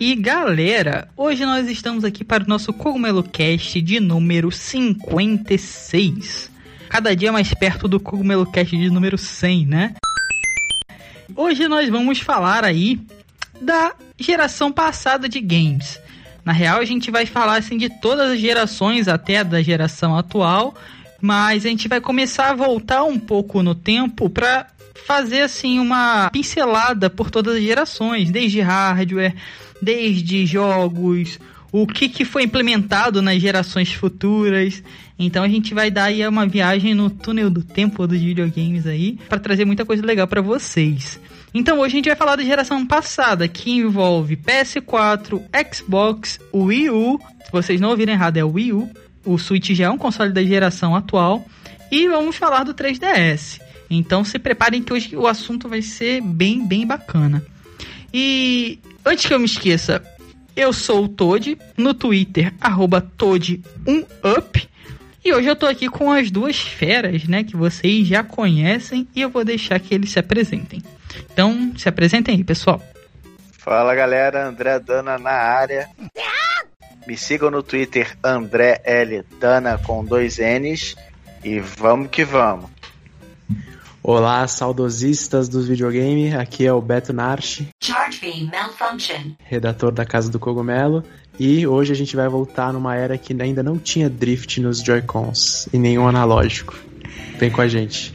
E galera, hoje nós estamos aqui para o nosso Cogumelo Cast de número 56. Cada dia mais perto do Cogumelo Cast de número 100, né? Hoje nós vamos falar aí da geração passada de games. Na real, a gente vai falar assim de todas as gerações até da geração atual, mas a gente vai começar a voltar um pouco no tempo para fazer assim uma pincelada por todas as gerações, desde hardware, desde jogos, o que, que foi implementado nas gerações futuras. Então a gente vai dar aí uma viagem no túnel do tempo dos videogames aí para trazer muita coisa legal para vocês. Então hoje a gente vai falar da geração passada, que envolve PS4, Xbox, Wii U. Se vocês não ouvirem errado, é Wii U. O Switch já é um console da geração atual. E vamos falar do 3DS. Então se preparem que hoje o assunto vai ser bem, bem bacana. E antes que eu me esqueça, eu sou o Toad, no Twitter, arroba Toad1up. E hoje eu tô aqui com as duas feras, né, que vocês já conhecem, e eu vou deixar que eles se apresentem. Então, se apresentem aí, pessoal. Fala galera, André Dana na área. Me sigam no Twitter, André L. Dana com dois N's. E vamos que vamos. Olá, saudosistas dos videogames. Aqui é o Beto Narchi, redator da Casa do Cogumelo. E hoje a gente vai voltar numa era que ainda não tinha drift nos Joy-Cons e nenhum analógico. Vem com a gente.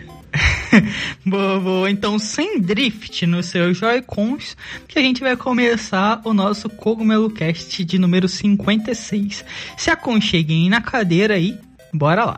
boa, boa. Então, sem drift nos seus Joy-Cons, que a gente vai começar o nosso Cogumelo Cast de número 56. Se aconcheguem na cadeira aí, bora lá.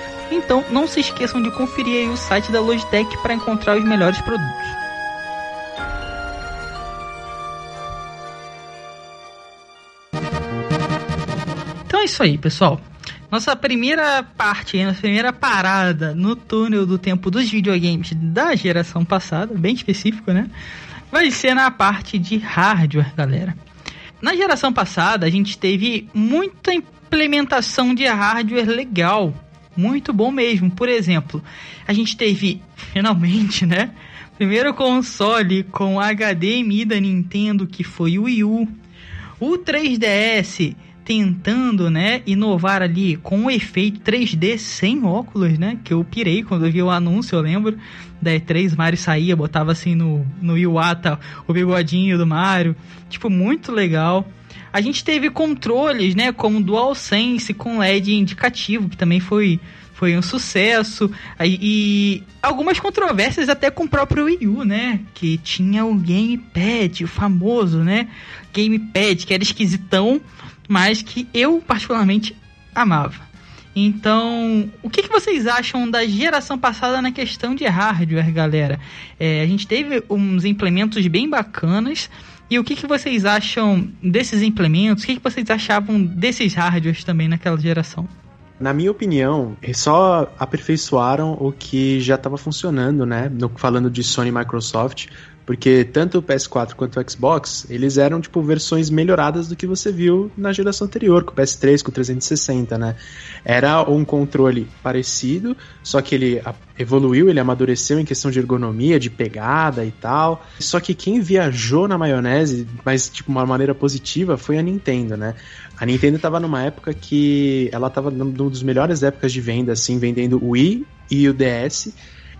Então, não se esqueçam de conferir o site da Logitech para encontrar os melhores produtos. Então é isso aí, pessoal. Nossa primeira parte, nossa primeira parada no túnel do tempo dos videogames da geração passada, bem específico, né? Vai ser na parte de hardware, galera. Na geração passada, a gente teve muita implementação de hardware legal, muito bom mesmo. Por exemplo, a gente teve finalmente, né? Primeiro console com HDMI da Nintendo que foi o Wii U. O 3DS tentando, né, inovar ali com o efeito 3D sem óculos, né? Que eu pirei quando eu vi o anúncio, eu lembro. Da E3, Mario saía, botava assim no, no Iwata o bigodinho do Mario. Tipo, muito legal. A gente teve controles, né, como DualSense com LED indicativo, que também foi, foi um sucesso. E algumas controvérsias até com o próprio Wii U, né, que tinha o Gamepad, o famoso, né, Gamepad, que era esquisitão, mas que eu particularmente amava. Então, o que, que, vocês acham da geração passada na questão de hardware, galera? É, a gente teve uns implementos bem bacanas. E o que, que vocês acham desses implementos? O que, que vocês achavam desses hardwares também naquela geração? Na minha opinião, só aperfeiçoaram o que já estava funcionando, né? No, falando de Sony e Microsoft, porque tanto o PS4 quanto o Xbox, eles eram tipo versões melhoradas do que você viu na geração anterior, com o PS3, com o 360, né? Era um controle parecido, só que ele evoluiu, ele amadureceu em questão de ergonomia, de pegada e tal. Só que quem viajou na maionese, mas tipo uma maneira positiva, foi a Nintendo, né? A Nintendo estava numa época que ela estava numa das melhores épocas de venda, assim, vendendo o Wii e o DS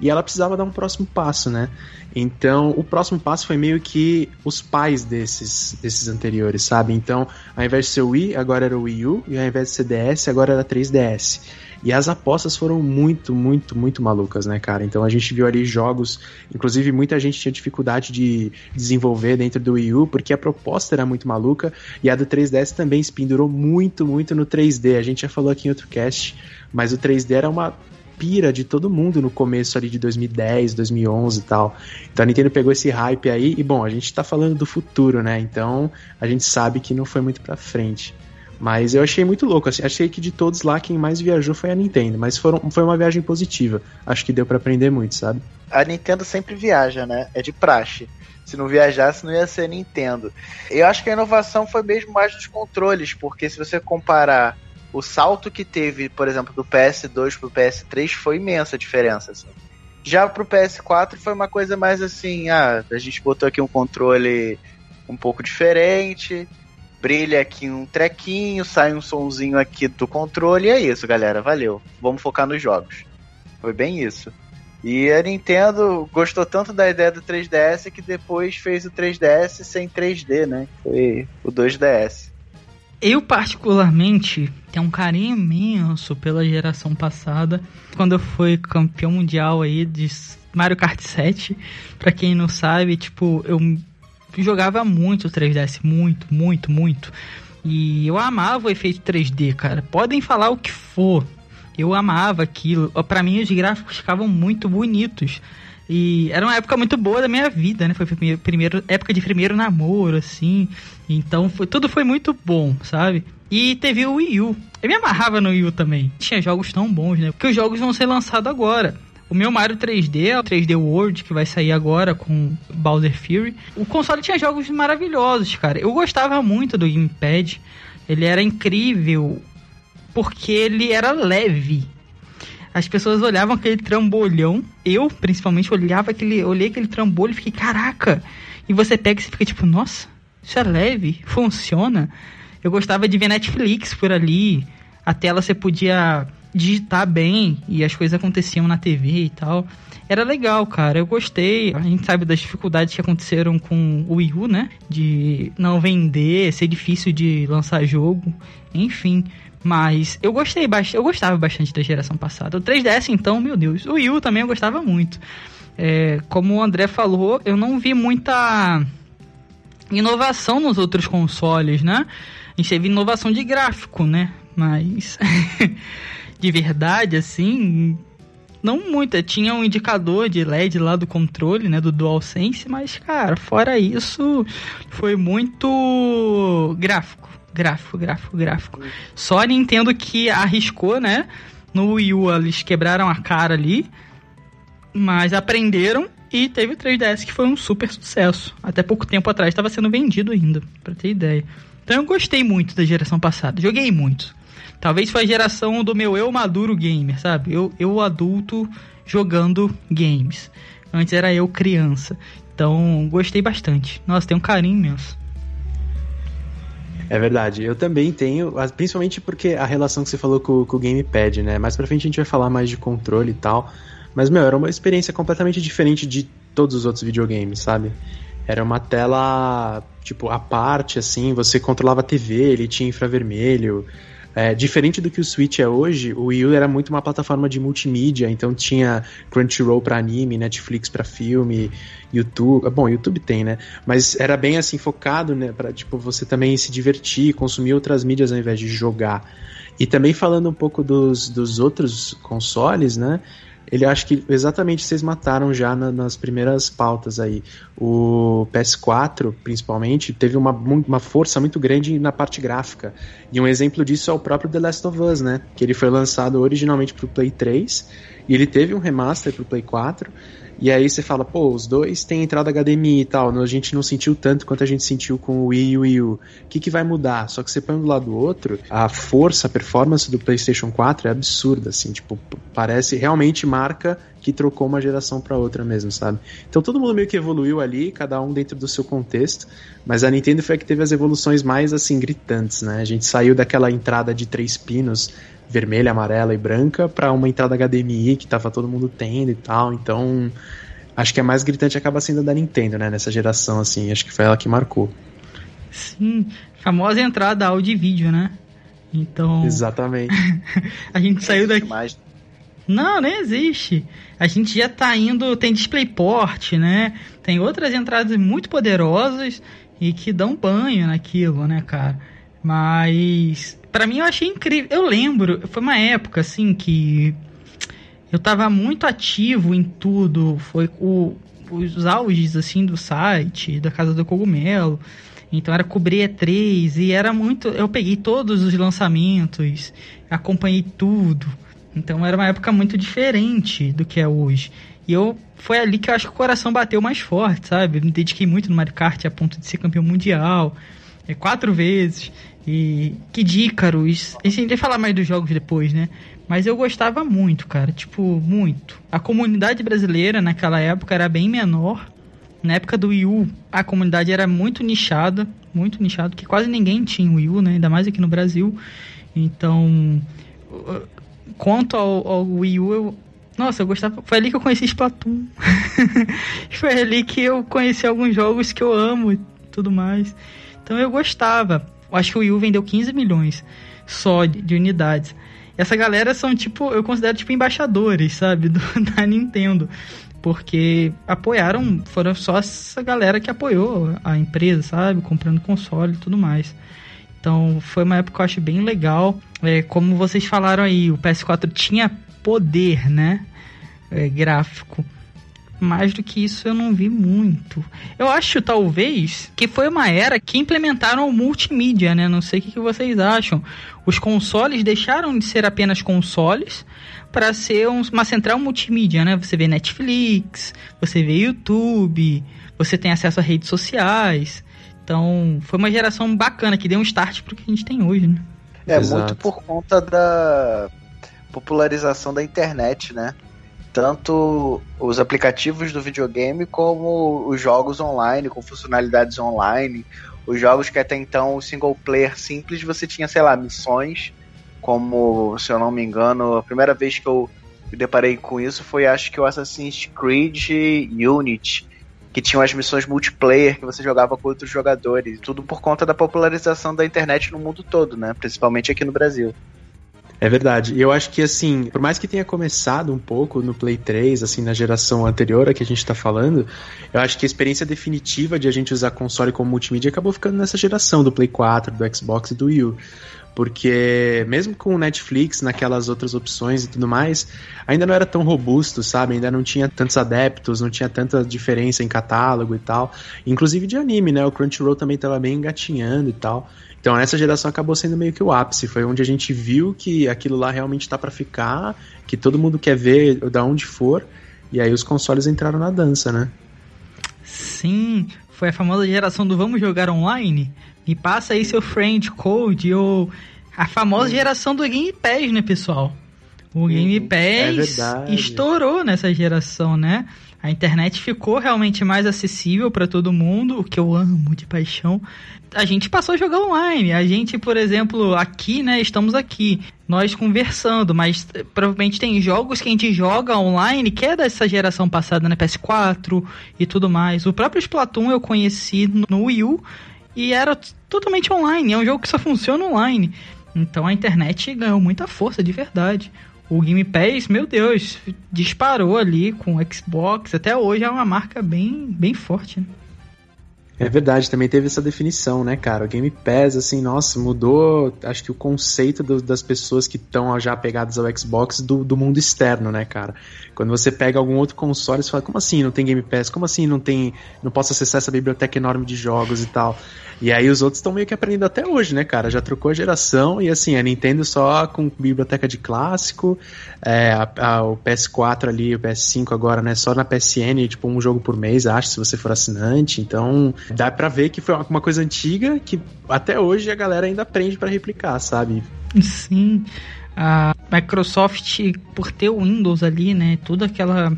e ela precisava dar um próximo passo, né? Então, o próximo passo foi meio que os pais desses, desses anteriores, sabe? Então, ao invés de ser o Wii, agora era o Wii U, e ao invés de ser DS, agora era 3DS. E as apostas foram muito, muito, muito malucas, né, cara? Então a gente viu ali jogos, inclusive muita gente tinha dificuldade de desenvolver dentro do Wii U, porque a proposta era muito maluca, e a do 3DS também se pendurou muito, muito no 3D. A gente já falou aqui em outro cast, mas o 3D era uma pira de todo mundo no começo ali de 2010, 2011 e tal. Então a Nintendo pegou esse hype aí e bom, a gente tá falando do futuro, né? Então a gente sabe que não foi muito pra frente. Mas eu achei muito louco, assim, achei que de todos lá quem mais viajou foi a Nintendo, mas foram, foi uma viagem positiva. Acho que deu para aprender muito, sabe? A Nintendo sempre viaja, né? É de praxe. Se não viajasse, não ia ser Nintendo. Eu acho que a inovação foi mesmo mais dos controles, porque se você comparar o salto que teve, por exemplo, do PS2 pro PS3 foi imensa a diferença. Assim. Já pro PS4 foi uma coisa mais assim, ah, a gente botou aqui um controle um pouco diferente, brilha aqui um trequinho, sai um sonzinho aqui do controle e é isso, galera. Valeu. Vamos focar nos jogos. Foi bem isso. E a Nintendo gostou tanto da ideia do 3DS que depois fez o 3DS sem 3D, né? Foi o 2DS. Eu, particularmente, tenho um carinho imenso pela geração passada. Quando eu fui campeão mundial aí de Mario Kart 7, pra quem não sabe, tipo, eu jogava muito 3DS, muito, muito, muito. E eu amava o efeito 3D, cara. Podem falar o que for. Eu amava aquilo. Para mim, os gráficos ficavam muito bonitos. E era uma época muito boa da minha vida, né? Foi a primeira época de primeiro namoro, assim. Então foi, tudo foi muito bom, sabe? E teve o Wii U. Eu me amarrava no Wii U também. Tinha jogos tão bons, né? Porque os jogos vão ser lançados agora. O meu Mario 3D é o 3D World, que vai sair agora com Bowser Fury. O console tinha jogos maravilhosos, cara. Eu gostava muito do Gamepad. Ele era incrível porque ele era leve. As pessoas olhavam aquele trambolhão. Eu, principalmente, olhava aquele, olhei aquele trambolho e fiquei, caraca! E você pega e fica tipo, nossa, isso é leve, funciona. Eu gostava de ver Netflix por ali. A tela você podia digitar bem e as coisas aconteciam na TV e tal. Era legal, cara. Eu gostei. A gente sabe das dificuldades que aconteceram com o Wii U, né? De não vender, ser difícil de lançar jogo. Enfim. Mas eu gostei bastante. Eu gostava bastante da geração passada. O 3DS, então, meu Deus. O Wii U também eu gostava muito. É, como o André falou, eu não vi muita inovação nos outros consoles, né? A gente teve inovação de gráfico, né? Mas de verdade, assim, não muita. Tinha um indicador de LED lá do controle, né, do DualSense, mas, cara, fora isso, foi muito gráfico. Gráfico, gráfico, gráfico. Só a Nintendo que arriscou, né? No Wii U eles quebraram a cara ali, mas aprenderam e teve o 3DS que foi um super sucesso. Até pouco tempo atrás estava sendo vendido ainda, para ter ideia. Então eu gostei muito da geração passada, joguei muito. Talvez foi a geração do meu eu maduro gamer, sabe? Eu, eu adulto jogando games. Antes era eu criança. Então, gostei bastante. Nossa, tem um carinho imenso. É verdade, eu também tenho, principalmente porque a relação que você falou com, com o Gamepad, né? Mais pra frente a gente vai falar mais de controle e tal. Mas, meu, era uma experiência completamente diferente de todos os outros videogames, sabe? Era uma tela, tipo, à parte, assim, você controlava a TV, ele tinha infravermelho, é, diferente do que o Switch é hoje, o Wii U era muito uma plataforma de multimídia, então tinha Crunchyroll para anime, Netflix para filme, YouTube. Bom, YouTube tem, né? Mas era bem assim focado, né, para tipo você também se divertir, consumir outras mídias ao invés de jogar. E também falando um pouco dos, dos outros consoles, né? Ele acho que exatamente vocês mataram já na, nas primeiras pautas aí. O PS4, principalmente, teve uma, uma força muito grande na parte gráfica. E um exemplo disso é o próprio The Last of Us, né? Que ele foi lançado originalmente para o Play 3 e ele teve um remaster para o Play 4. E aí você fala, pô, os dois têm entrada HDMI e tal, a gente não sentiu tanto quanto a gente sentiu com o Wii e o Wii U. O que, que vai mudar? Só que você põe um do lado do outro, a força, a performance do PlayStation 4 é absurda, assim, tipo, parece, realmente marca que trocou uma geração para outra mesmo, sabe? Então todo mundo meio que evoluiu ali, cada um dentro do seu contexto, mas a Nintendo foi a que teve as evoluções mais assim gritantes, né? A gente saiu daquela entrada de três pinos, vermelha, amarela e branca, para uma entrada HDMI que tava todo mundo tendo e tal. Então, acho que a mais gritante acaba sendo da Nintendo, né, nessa geração assim, acho que foi ela que marcou. Sim, famosa entrada áudio e vídeo, né? Então. Exatamente. a gente saiu daqui. Mais. Não, nem existe. A gente já tá indo. Tem DisplayPort, né? Tem outras entradas muito poderosas e que dão banho naquilo, né, cara? Mas. Para mim eu achei incrível. Eu lembro, foi uma época assim que. Eu tava muito ativo em tudo. Foi o, os auges assim do site, da Casa do Cogumelo. Então era cobrir E3 e era muito. Eu peguei todos os lançamentos, acompanhei tudo. Então era uma época muito diferente do que é hoje. E eu foi ali que eu acho que o coração bateu mais forte, sabe? Me dediquei muito no Mario Kart a ponto de ser campeão mundial. É, quatro vezes. E que Dícaros. A gente vai falar mais dos jogos depois, né? Mas eu gostava muito, cara. Tipo, muito. A comunidade brasileira naquela época era bem menor. Na época do Wii U, a comunidade era muito nichada, muito nichada, porque quase ninguém tinha o Wii U, né? Ainda mais aqui no Brasil. Então, quanto ao, ao Wii U, eu, nossa, eu gostava. Foi ali que eu conheci Splatoon. foi ali que eu conheci alguns jogos que eu amo e tudo mais. Então eu gostava. Acho que o Wii U vendeu 15 milhões só de, de unidades. Essa galera são tipo, eu considero tipo embaixadores, sabe, do, da Nintendo porque apoiaram, foram só essa galera que apoiou a empresa, sabe? Comprando console e tudo mais. Então foi uma época que eu acho bem legal. É, como vocês falaram aí, o PS4 tinha poder, né? É, gráfico. Mais do que isso eu não vi muito. Eu acho, talvez, que foi uma era que implementaram o multimídia, né? Não sei o que vocês acham. Os consoles deixaram de ser apenas consoles para ser um, uma central multimídia, né? Você vê Netflix, você vê YouTube, você tem acesso a redes sociais. Então, foi uma geração bacana que deu um start pro que a gente tem hoje, né? É Exato. muito por conta da popularização da internet, né? Tanto os aplicativos do videogame como os jogos online, com funcionalidades online. Os jogos que até então o single player simples, você tinha, sei lá, missões como, se eu não me engano, a primeira vez que eu me deparei com isso foi acho que o Assassin's Creed Unity, que tinha as missões multiplayer que você jogava com outros jogadores, tudo por conta da popularização da internet no mundo todo, né? Principalmente aqui no Brasil. É verdade. E eu acho que, assim, por mais que tenha começado um pouco no Play 3, assim, na geração anterior a que a gente tá falando, eu acho que a experiência definitiva de a gente usar console como multimídia acabou ficando nessa geração do Play 4, do Xbox e do Wii U. Porque mesmo com o Netflix, naquelas outras opções e tudo mais, ainda não era tão robusto, sabe? Ainda não tinha tantos adeptos, não tinha tanta diferença em catálogo e tal. Inclusive de anime, né? O Crunchyroll também estava bem engatinhando e tal. Então essa geração acabou sendo meio que o ápice, foi onde a gente viu que aquilo lá realmente tá para ficar, que todo mundo quer ver da onde for, e aí os consoles entraram na dança, né? Sim, foi a famosa geração do vamos jogar online, me passa aí seu friend code ou a famosa geração do Game Pass, né, pessoal? O Game é Pass é estourou nessa geração, né? A internet ficou realmente mais acessível para todo mundo, o que eu amo de paixão. A gente passou a jogar online. A gente, por exemplo, aqui, né, estamos aqui, nós conversando, mas eh, provavelmente tem jogos que a gente joga online que é dessa geração passada, né, PS4 e tudo mais. O próprio Splatoon eu conheci no Wii U e era totalmente online. É um jogo que só funciona online. Então a internet ganhou muita força de verdade. O Game Pass, meu Deus, disparou ali com o Xbox. Até hoje é uma marca bem, bem forte. Né? É verdade, também teve essa definição, né, cara? O Game Pass, assim, nossa, mudou, acho que o conceito do, das pessoas que estão já pegadas ao Xbox do, do mundo externo, né, cara? Quando você pega algum outro console, você fala, como assim não tem Game Pass? Como assim não tem, não posso acessar essa biblioteca enorme de jogos e tal? E aí os outros estão meio que aprendendo até hoje, né, cara? Já trocou a geração e assim, a Nintendo só com biblioteca de clássico, é, a, a, o PS4 ali, o PS5 agora, né, só na PSN, tipo, um jogo por mês, acho, se você for assinante. Então, dá pra ver que foi uma coisa antiga que até hoje a galera ainda aprende para replicar, sabe? Sim. A Microsoft, por ter o Windows ali, né, toda aquela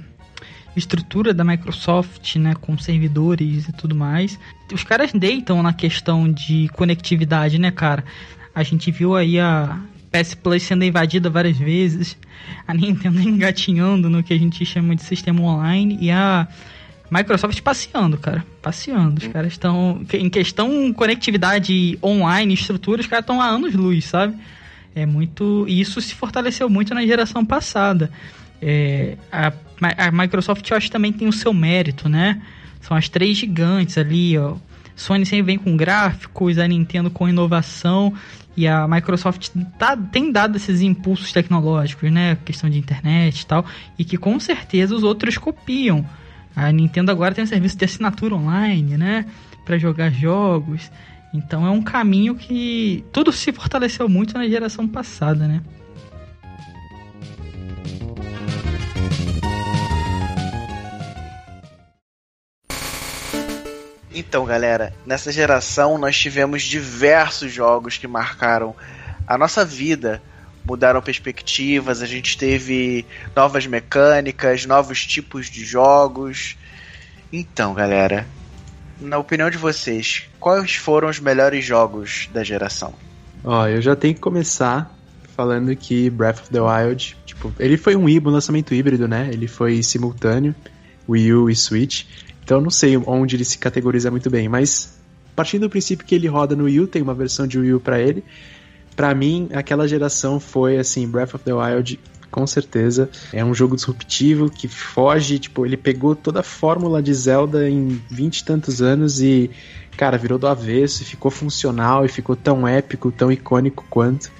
estrutura da Microsoft, né, com servidores e tudo mais, os caras deitam na questão de conectividade, né, cara? A gente viu aí a PS Plus sendo invadida várias vezes, a Nintendo engatinhando no que a gente chama de sistema online e a Microsoft passeando, cara. Passeando. Os caras estão. Em questão conectividade online, estrutura, os caras estão há anos luz, sabe? É muito. E isso se fortaleceu muito na geração passada. É, a, a Microsoft, eu acho, também tem o seu mérito, né? São as três gigantes ali, ó. Sony sempre vem com gráficos, a Nintendo com inovação e a Microsoft tá, tem dado esses impulsos tecnológicos, né? Questão de internet e tal, e que com certeza os outros copiam. A Nintendo agora tem um serviço de assinatura online, né? Para jogar jogos. Então é um caminho que tudo se fortaleceu muito na geração passada, né? Então, galera, nessa geração nós tivemos diversos jogos que marcaram a nossa vida, mudaram perspectivas, a gente teve novas mecânicas, novos tipos de jogos. Então, galera, na opinião de vocês, quais foram os melhores jogos da geração? Ó, eu já tenho que começar falando que Breath of the Wild, tipo, ele foi um híbrido, um lançamento híbrido, né? Ele foi simultâneo, Wii U e Switch. Então eu não sei onde ele se categoriza muito bem, mas partindo do princípio que ele roda no Wii U, tem uma versão de Wii U para ele. Para mim, aquela geração foi assim, Breath of the Wild com certeza. É um jogo disruptivo que foge, tipo, ele pegou toda a fórmula de Zelda em vinte e tantos anos e, cara, virou do avesso e ficou funcional e ficou tão épico, tão icônico quanto.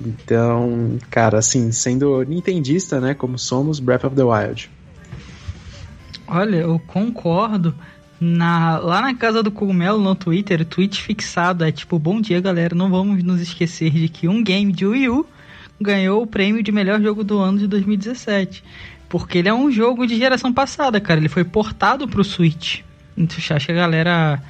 Então, cara, assim, sendo nintendista, né, como somos, Breath of the Wild. Olha, eu concordo. Na, lá na casa do Cogumelo, no Twitter, tweet fixado é tipo: Bom dia, galera. Não vamos nos esquecer de que um game de Wii U ganhou o prêmio de melhor jogo do ano de 2017. Porque ele é um jogo de geração passada, cara. Ele foi portado pro Switch. Então, acho que a galera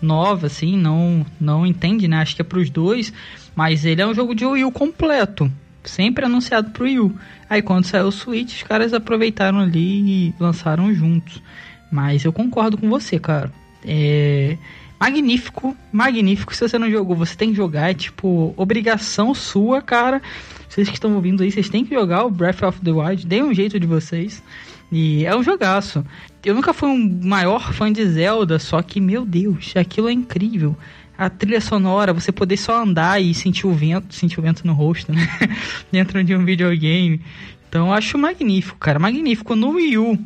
nova, assim, não, não entende, né? Acho que é pros dois. Mas ele é um jogo de Wii U completo. Sempre anunciado pro Wii U. Aí quando saiu o Switch, os caras aproveitaram ali e lançaram juntos. Mas eu concordo com você, cara. É magnífico, magnífico. Se você não jogou, você tem que jogar. É tipo, obrigação sua, cara. Vocês que estão ouvindo aí, vocês têm que jogar o Breath of the Wild. Dê um jeito de vocês. E é um jogaço. Eu nunca fui um maior fã de Zelda, só que, meu Deus, aquilo é incrível a trilha sonora, você poder só andar e sentir o vento, sentir o vento no rosto, né? Dentro de um videogame. Então eu acho magnífico, cara, magnífico no Wii U.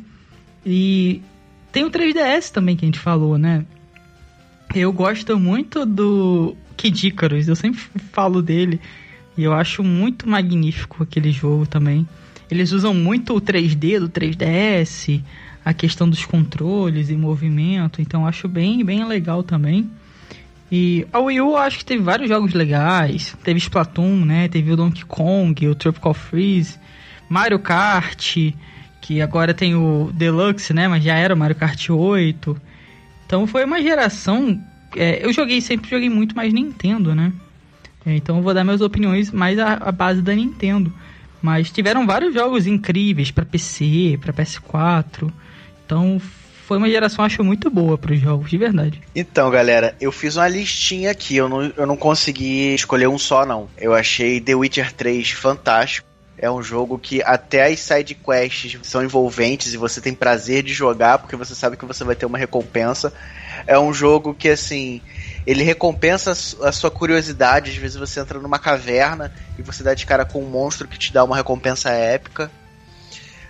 E tem o 3DS também que a gente falou, né? Eu gosto muito do Kid Icarus, eu sempre falo dele. E eu acho muito magnífico aquele jogo também. Eles usam muito o 3D do 3DS, a questão dos controles e movimento, então eu acho bem, bem legal também. E a Wii U acho que teve vários jogos legais. Teve Splatoon, né? Teve o Donkey Kong, o Tropical Freeze, Mario Kart, que agora tem o Deluxe, né? Mas já era o Mario Kart 8. Então foi uma geração. É, eu joguei, sempre joguei muito mais Nintendo, né? É, então eu vou dar minhas opiniões mais à, à base da Nintendo. Mas tiveram vários jogos incríveis para PC, para PS4. Então foi uma geração, acho, muito boa para os jogos, de verdade. Então, galera, eu fiz uma listinha aqui, eu não, eu não consegui escolher um só, não. Eu achei The Witcher 3 fantástico. É um jogo que até as side quests são envolventes e você tem prazer de jogar porque você sabe que você vai ter uma recompensa. É um jogo que assim, ele recompensa a sua curiosidade. Às vezes você entra numa caverna e você dá de cara com um monstro que te dá uma recompensa épica.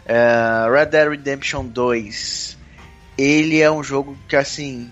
É, Red Dead Redemption 2 ele é um jogo que, assim,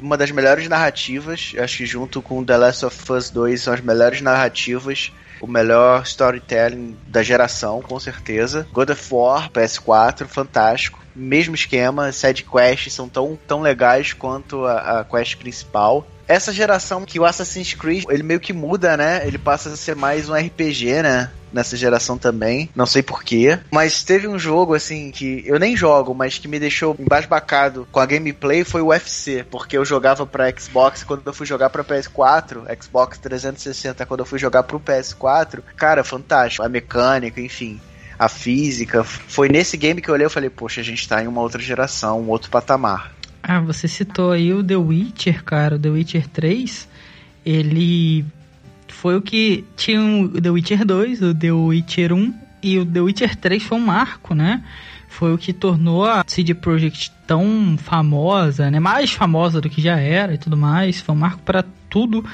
uma das melhores narrativas. Acho que junto com The Last of Us 2 são as melhores narrativas. O melhor storytelling da geração, com certeza. God of War, PS4, fantástico. Mesmo esquema, side quests são tão, tão legais quanto a, a quest principal. Essa geração que o Assassin's Creed, ele meio que muda, né? Ele passa a ser mais um RPG, né? Nessa geração também. Não sei porquê. Mas teve um jogo, assim, que eu nem jogo, mas que me deixou embasbacado com a gameplay foi o UFC. Porque eu jogava pra Xbox quando eu fui jogar pra PS4, Xbox 360 quando eu fui jogar pro PS4. Cara, fantástico. A mecânica, enfim a física. Foi nesse game que eu olhei e falei, poxa, a gente tá em uma outra geração, um outro patamar. Ah, você citou aí o The Witcher, cara, o The Witcher 3. Ele foi o que tinha o The Witcher 2, o The Witcher 1 e o The Witcher 3 foi um marco, né? Foi o que tornou a CD Projekt tão famosa, né? Mais famosa do que já era e tudo mais. Foi um marco para tudo.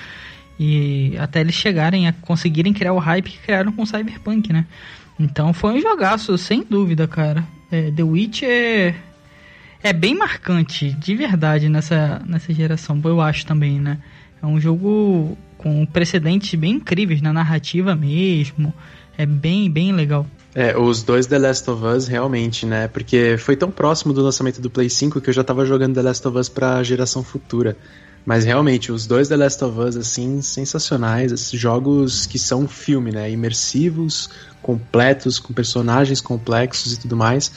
E até eles chegarem a conseguirem criar o hype que criaram com Cyberpunk, né? Então foi um jogaço, sem dúvida, cara. É, The Witcher é, bem marcante, de verdade, nessa, nessa geração, eu acho também, né? É um jogo com precedentes bem incríveis na narrativa mesmo. É bem, bem legal. É, os dois The Last of Us realmente, né? Porque foi tão próximo do lançamento do Play 5 que eu já tava jogando The Last of Us pra geração futura. Mas realmente, os dois The Last of Us, assim, sensacionais. Esses jogos que são filme, né? Imersivos, completos, com personagens complexos e tudo mais.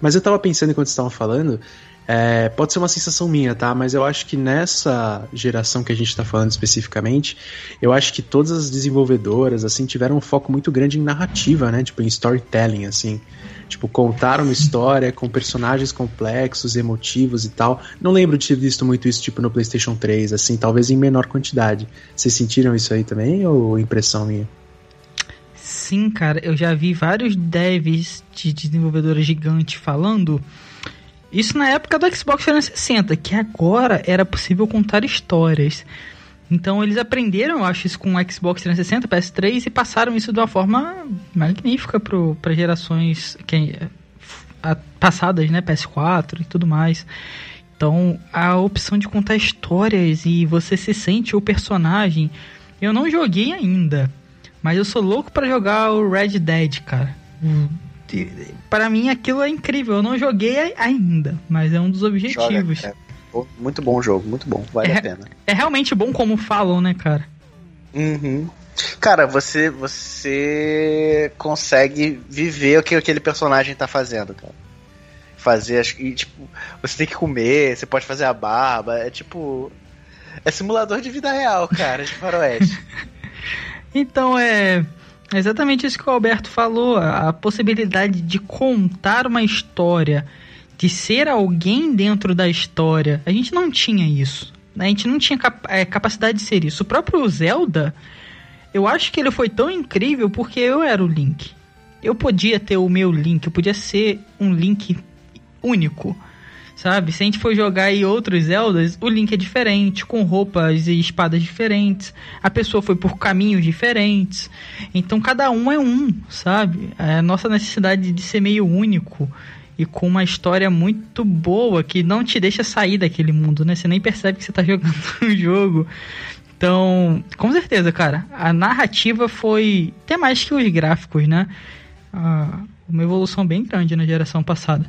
Mas eu tava pensando enquanto estavam falando, é, pode ser uma sensação minha, tá? Mas eu acho que nessa geração que a gente está falando especificamente, eu acho que todas as desenvolvedoras, assim, tiveram um foco muito grande em narrativa, né? Tipo, em storytelling, assim. Tipo, contar uma história com personagens complexos, emotivos e tal. Não lembro de ter visto muito isso, tipo, no PlayStation 3, assim, talvez em menor quantidade. Vocês sentiram isso aí também ou impressão minha? Sim, cara, eu já vi vários devs de desenvolvedora gigante falando isso na época do Xbox 360, que agora era possível contar histórias. Então eles aprenderam, eu acho, isso com o Xbox 360, PS3 e passaram isso de uma forma magnífica para gerações que, a, passadas, né, PS4 e tudo mais. Então a opção de contar histórias e você se sente o personagem. Eu não joguei ainda, mas eu sou louco para jogar o Red Dead, cara para mim aquilo é incrível. Eu não joguei ainda, mas é um dos objetivos. Joga. Muito bom jogo, muito bom, vale é, a pena. É realmente bom como falam, né, cara? Uhum. Cara, você você consegue viver o que aquele personagem tá fazendo, cara. Fazer as, e tipo, você tem que comer, você pode fazer a barba, é tipo é simulador de vida real, cara, de faroeste. então é Exatamente isso que o Alberto falou, a possibilidade de contar uma história, de ser alguém dentro da história. A gente não tinha isso. Né? A gente não tinha cap é, capacidade de ser isso. O próprio Zelda, eu acho que ele foi tão incrível porque eu era o Link. Eu podia ter o meu Link, eu podia ser um Link único sabe? Se a gente for jogar aí outros Zeldas, o Link é diferente, com roupas e espadas diferentes. A pessoa foi por caminhos diferentes. Então cada um é um, sabe? É a nossa necessidade de ser meio único e com uma história muito boa que não te deixa sair daquele mundo, né? Você nem percebe que você tá jogando o jogo. Então, com certeza, cara, a narrativa foi até mais que os gráficos, né? Ah, uma evolução bem grande na geração passada.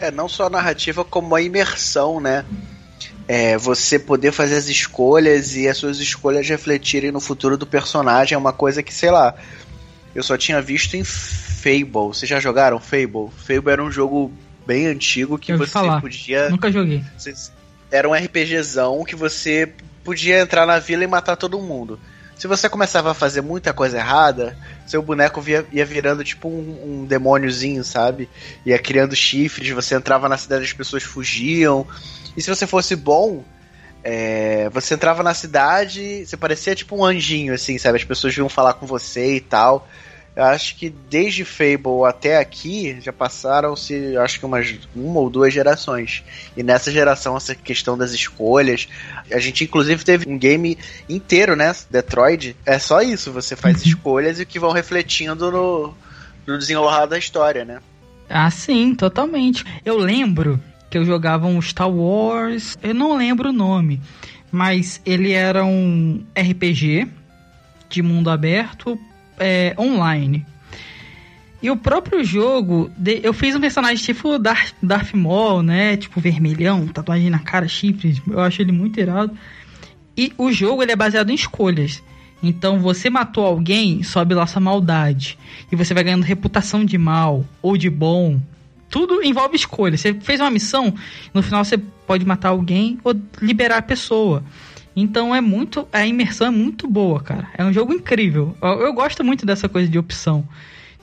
É, não só a narrativa, como a imersão, né? É, você poder fazer as escolhas e as suas escolhas refletirem no futuro do personagem é uma coisa que, sei lá, eu só tinha visto em Fable. Vocês já jogaram Fable? Fable era um jogo bem antigo que você falar. podia. Nunca joguei. Era um RPGzão que você podia entrar na vila e matar todo mundo. Se você começava a fazer muita coisa errada, seu boneco via, ia virando tipo um, um demôniozinho, sabe? Ia criando chifres, você entrava na cidade, as pessoas fugiam. E se você fosse bom, é, você entrava na cidade, você parecia tipo um anjinho, assim, sabe? As pessoas vinham falar com você e tal. Eu acho que desde Fable até aqui já passaram-se, acho que umas uma ou duas gerações. E nessa geração, essa questão das escolhas. A gente, inclusive, teve um game inteiro, né? Detroit. É só isso, você faz uhum. escolhas e que vão refletindo no, no desenrolar da história, né? Ah, sim, totalmente. Eu lembro que eu jogava um Star Wars, eu não lembro o nome, mas ele era um RPG de mundo aberto é, online. E o próprio jogo, eu fiz um personagem tipo Darth, Darth Maul, né? Tipo vermelhão, tatuagem na cara, chifres. Eu acho ele muito irado. E o jogo ele é baseado em escolhas. Então você matou alguém, sobe lá sua maldade. E você vai ganhando reputação de mal ou de bom. Tudo envolve escolha. Você fez uma missão, no final você pode matar alguém ou liberar a pessoa. Então é muito. A imersão é muito boa, cara. É um jogo incrível. Eu, eu gosto muito dessa coisa de opção.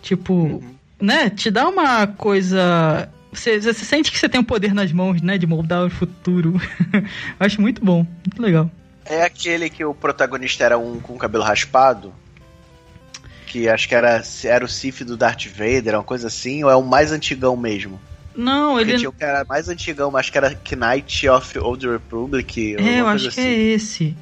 Tipo, uhum. né? Te dá uma coisa. Você, você sente que você tem o um poder nas mãos, né? De moldar o futuro. Acho muito bom, muito legal. É aquele que o protagonista era um com cabelo raspado? Que acho que era, era o Sif do Darth Vader, uma coisa assim, ou é o mais antigão mesmo? Não, ele. tinha era mais antigão, mas que era Knight of Old Republic. É, eu acho assim. que é assim. esse.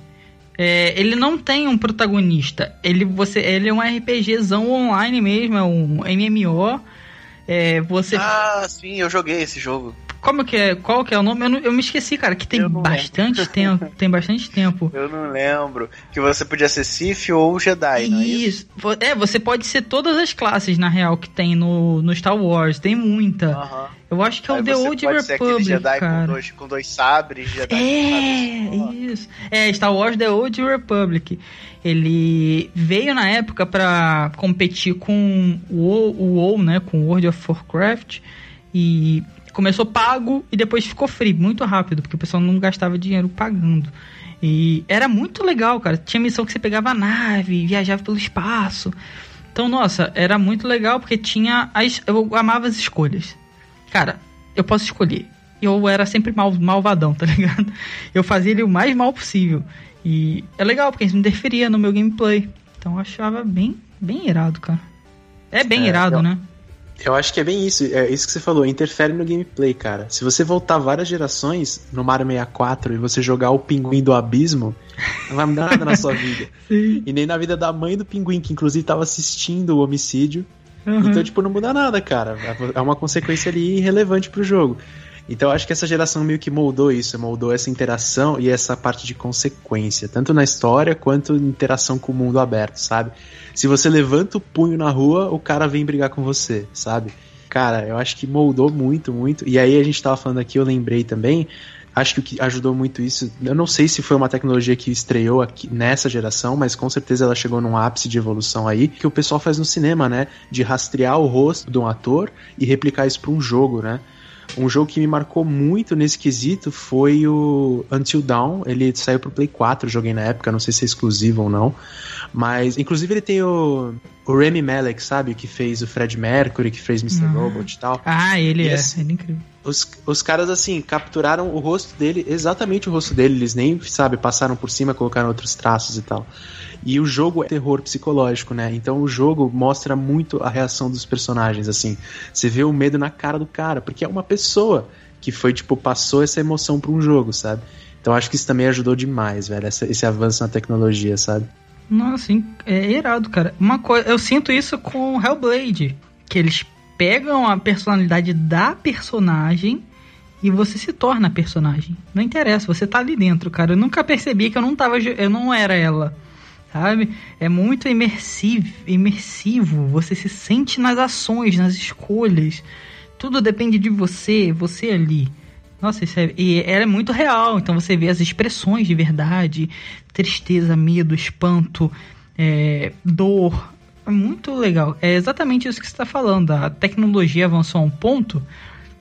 É, ele não tem um protagonista. Ele, você, ele é um RPGzão online mesmo, é um MMO. É, você... Ah, sim, eu joguei esse jogo. Como que é? Qual que é o nome? Eu, não, eu me esqueci, cara, que tem bastante tempo. Tem bastante tempo. Eu não lembro. Que você podia ser Sith ou Jedi, isso. não é isso? É, você pode ser todas as classes, na real, que tem no, no Star Wars. Tem muita. Eu acho que é o The Old Republic, Jedi cara. Com dois, com dois sabres, Jedi É, isso. É, Star Wars The Old Republic. Ele veio na época para competir com o WoW, né, com World of Warcraft. E começou pago e depois ficou free, muito rápido, porque o pessoal não gastava dinheiro pagando. E era muito legal, cara. Tinha missão que você pegava a nave, viajava pelo espaço. Então, nossa, era muito legal porque tinha as. Eu amava as escolhas. Cara, eu posso escolher. Eu era sempre mal, malvadão, tá ligado? Eu fazia ele o mais mal possível. E é legal, porque isso interferia no meu gameplay. Então eu achava bem, bem irado, cara. É bem é, irado, eu, né? Eu acho que é bem isso, é isso que você falou, interfere no gameplay, cara. Se você voltar várias gerações no Mario 64 e você jogar o pinguim do abismo, não vai mudar nada na sua vida. Sim. E nem na vida da mãe do pinguim, que inclusive tava assistindo o homicídio. Uhum. Então, tipo, não muda nada, cara. É uma consequência ali irrelevante pro jogo. Então acho que essa geração meio que moldou isso, moldou essa interação e essa parte de consequência, tanto na história quanto interação com o mundo aberto, sabe? Se você levanta o punho na rua, o cara vem brigar com você, sabe? Cara, eu acho que moldou muito, muito. E aí a gente tava falando aqui, eu lembrei também, acho que o que ajudou muito isso, eu não sei se foi uma tecnologia que estreou aqui nessa geração, mas com certeza ela chegou num ápice de evolução aí, que o pessoal faz no cinema, né? De rastrear o rosto de um ator e replicar isso para um jogo, né? Um jogo que me marcou muito nesse quesito foi o Until Dawn. Ele saiu pro Play 4, joguei na época, não sei se é exclusivo ou não. Mas, inclusive, ele tem o, o Remy Malek, sabe? Que fez o Fred Mercury, que fez Mr. Uhum. Robot e tal. Ah, ele e é. Assim, ele é incrível. Os, os caras, assim, capturaram o rosto dele, exatamente o rosto dele. Eles nem, sabe, passaram por cima, colocaram outros traços e tal. E o jogo é terror psicológico, né? Então o jogo mostra muito a reação dos personagens, assim. Você vê o medo na cara do cara, porque é uma pessoa que foi, tipo, passou essa emoção para um jogo, sabe? Então acho que isso também ajudou demais, velho, esse, esse avanço na tecnologia, sabe? Nossa, é irado, cara. Uma coisa, eu sinto isso com Hellblade, que eles pegam a personalidade da personagem e você se torna personagem. Não interessa, você tá ali dentro, cara. Eu nunca percebi que eu não tava, eu não era ela sabe? É muito imersivo, imersivo. Você se sente nas ações, nas escolhas. Tudo depende de você, você ali. Nossa, isso é, e ela é muito real. Então você vê as expressões de verdade, tristeza, medo, espanto, é, dor. É muito legal. É exatamente isso que você está falando. A tecnologia avançou a um ponto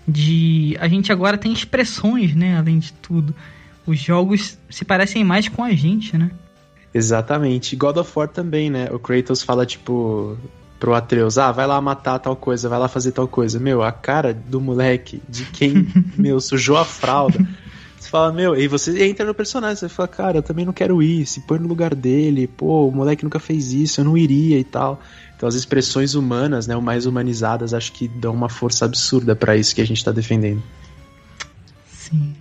de a gente agora tem expressões, né? Além de tudo, os jogos se parecem mais com a gente, né? Exatamente. God of War também, né? O Kratos fala, tipo, pro Atreus, ah, vai lá matar tal coisa, vai lá fazer tal coisa. Meu, a cara do moleque, de quem, meu, sujou a fralda. Você fala, meu, e você entra no personagem, você fala, cara, eu também não quero ir, se põe no lugar dele, pô, o moleque nunca fez isso, eu não iria e tal. Então as expressões humanas, né, o mais humanizadas, acho que dão uma força absurda para isso que a gente tá defendendo. Sim.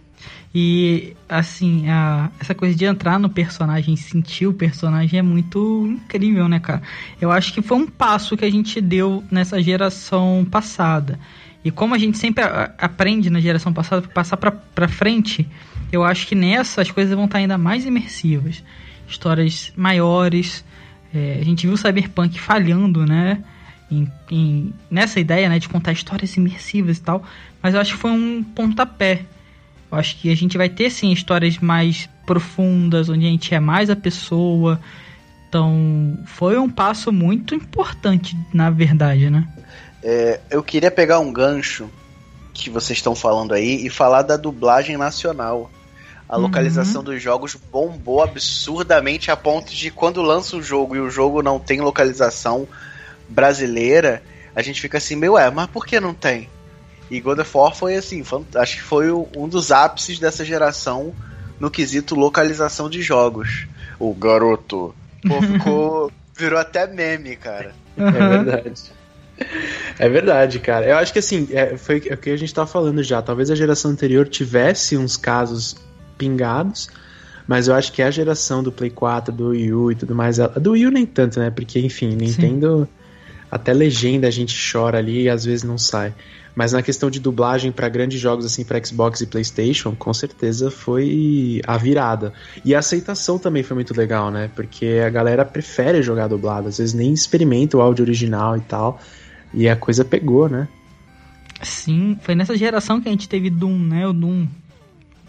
E, assim, a, essa coisa de entrar no personagem, sentir o personagem é muito incrível, né, cara? Eu acho que foi um passo que a gente deu nessa geração passada. E como a gente sempre aprende na geração passada, passar pra, pra frente, eu acho que nessa as coisas vão estar ainda mais imersivas. Histórias maiores. É, a gente viu o Cyberpunk falhando, né? Em, em, nessa ideia né, de contar histórias imersivas e tal. Mas eu acho que foi um pontapé eu acho que a gente vai ter sim histórias mais profundas, onde a gente é mais a pessoa. Então, foi um passo muito importante, na verdade, né? É, eu queria pegar um gancho que vocês estão falando aí e falar da dublagem nacional. A uhum. localização dos jogos bombou absurdamente a ponto de quando lança um jogo e o jogo não tem localização brasileira, a gente fica assim, meu, é, mas por que não tem? E God of War foi assim, acho que foi um dos ápices dessa geração no quesito localização de jogos. O garoto Pô, ficou. virou até meme, cara. É verdade. É verdade, cara. Eu acho que assim, é, foi o que a gente tava falando já. Talvez a geração anterior tivesse uns casos pingados, mas eu acho que a geração do Play 4, do Wii U e tudo mais, a do Wii U nem tanto, né? Porque, enfim, Nintendo, Sim. até legenda a gente chora ali e às vezes não sai. Mas na questão de dublagem para grandes jogos assim para Xbox e PlayStation, com certeza foi a virada. E a aceitação também foi muito legal, né? Porque a galera prefere jogar dublado, às vezes nem experimenta o áudio original e tal. E a coisa pegou, né? Sim, foi nessa geração que a gente teve Doom, né? O Doom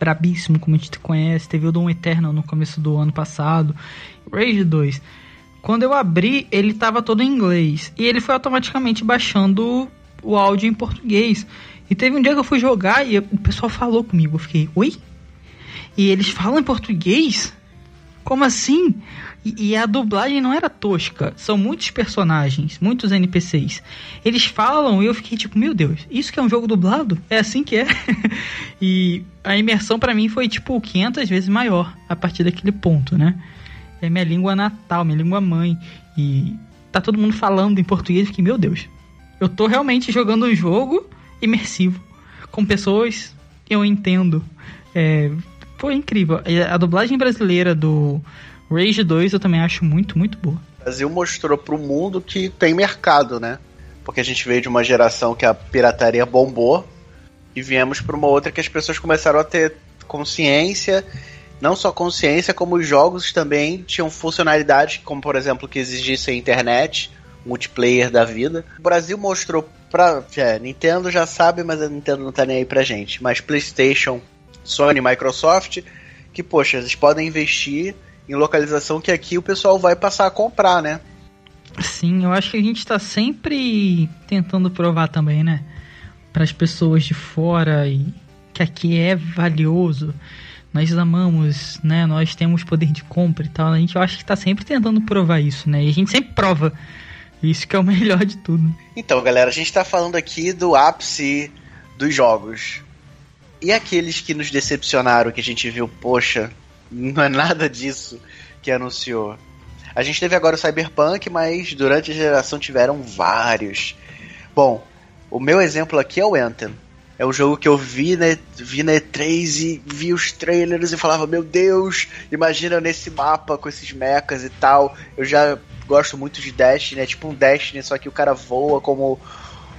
brabíssimo, como a gente conhece. Teve o Doom Eternal no começo do ano passado. Rage 2. Quando eu abri, ele tava todo em inglês. E ele foi automaticamente baixando o áudio em português. E teve um dia que eu fui jogar e o pessoal falou comigo. Eu fiquei, oi? E eles falam em português? Como assim? E, e, a dublagem não era tosca. São muitos personagens, muitos NPCs. Eles falam e eu fiquei tipo, meu Deus, isso que é um jogo dublado? É assim que é? e a imersão para mim foi tipo 500 vezes maior a partir daquele ponto, né? É minha língua natal, minha língua mãe. E tá todo mundo falando em português. Eu fiquei, meu Deus, eu tô realmente jogando um jogo imersivo, com pessoas que eu entendo. É, foi incrível. A dublagem brasileira do Rage 2 eu também acho muito, muito boa. O Brasil mostrou pro mundo que tem mercado, né? Porque a gente veio de uma geração que a pirataria bombou e viemos para uma outra que as pessoas começaram a ter consciência, não só consciência, como os jogos também tinham funcionalidades, como por exemplo que exigissem internet, multiplayer da vida. O Brasil mostrou pra. É, Nintendo já sabe, mas a Nintendo não tá nem aí pra gente. Mas PlayStation, Sony, Microsoft, que, poxa, eles podem investir em localização que aqui o pessoal vai passar a comprar, né? Sim, eu acho que a gente tá sempre tentando provar também, né? Para as pessoas de fora e que aqui é valioso. Nós amamos, né? Nós temos poder de compra e tal. A gente eu acho que tá sempre tentando provar isso, né? E a gente sempre prova isso que é o melhor de tudo. Então, galera, a gente tá falando aqui do ápice dos jogos. E aqueles que nos decepcionaram, que a gente viu, poxa, não é nada disso que anunciou. A gente teve agora o Cyberpunk, mas durante a geração tiveram vários. Bom, o meu exemplo aqui é o Anthem. É um jogo que eu vi na, vi na E3 e vi os trailers e falava, meu Deus, imagina nesse mapa com esses mechas e tal. Eu já gosto muito de Destiny, é tipo um Destiny, só que o cara voa como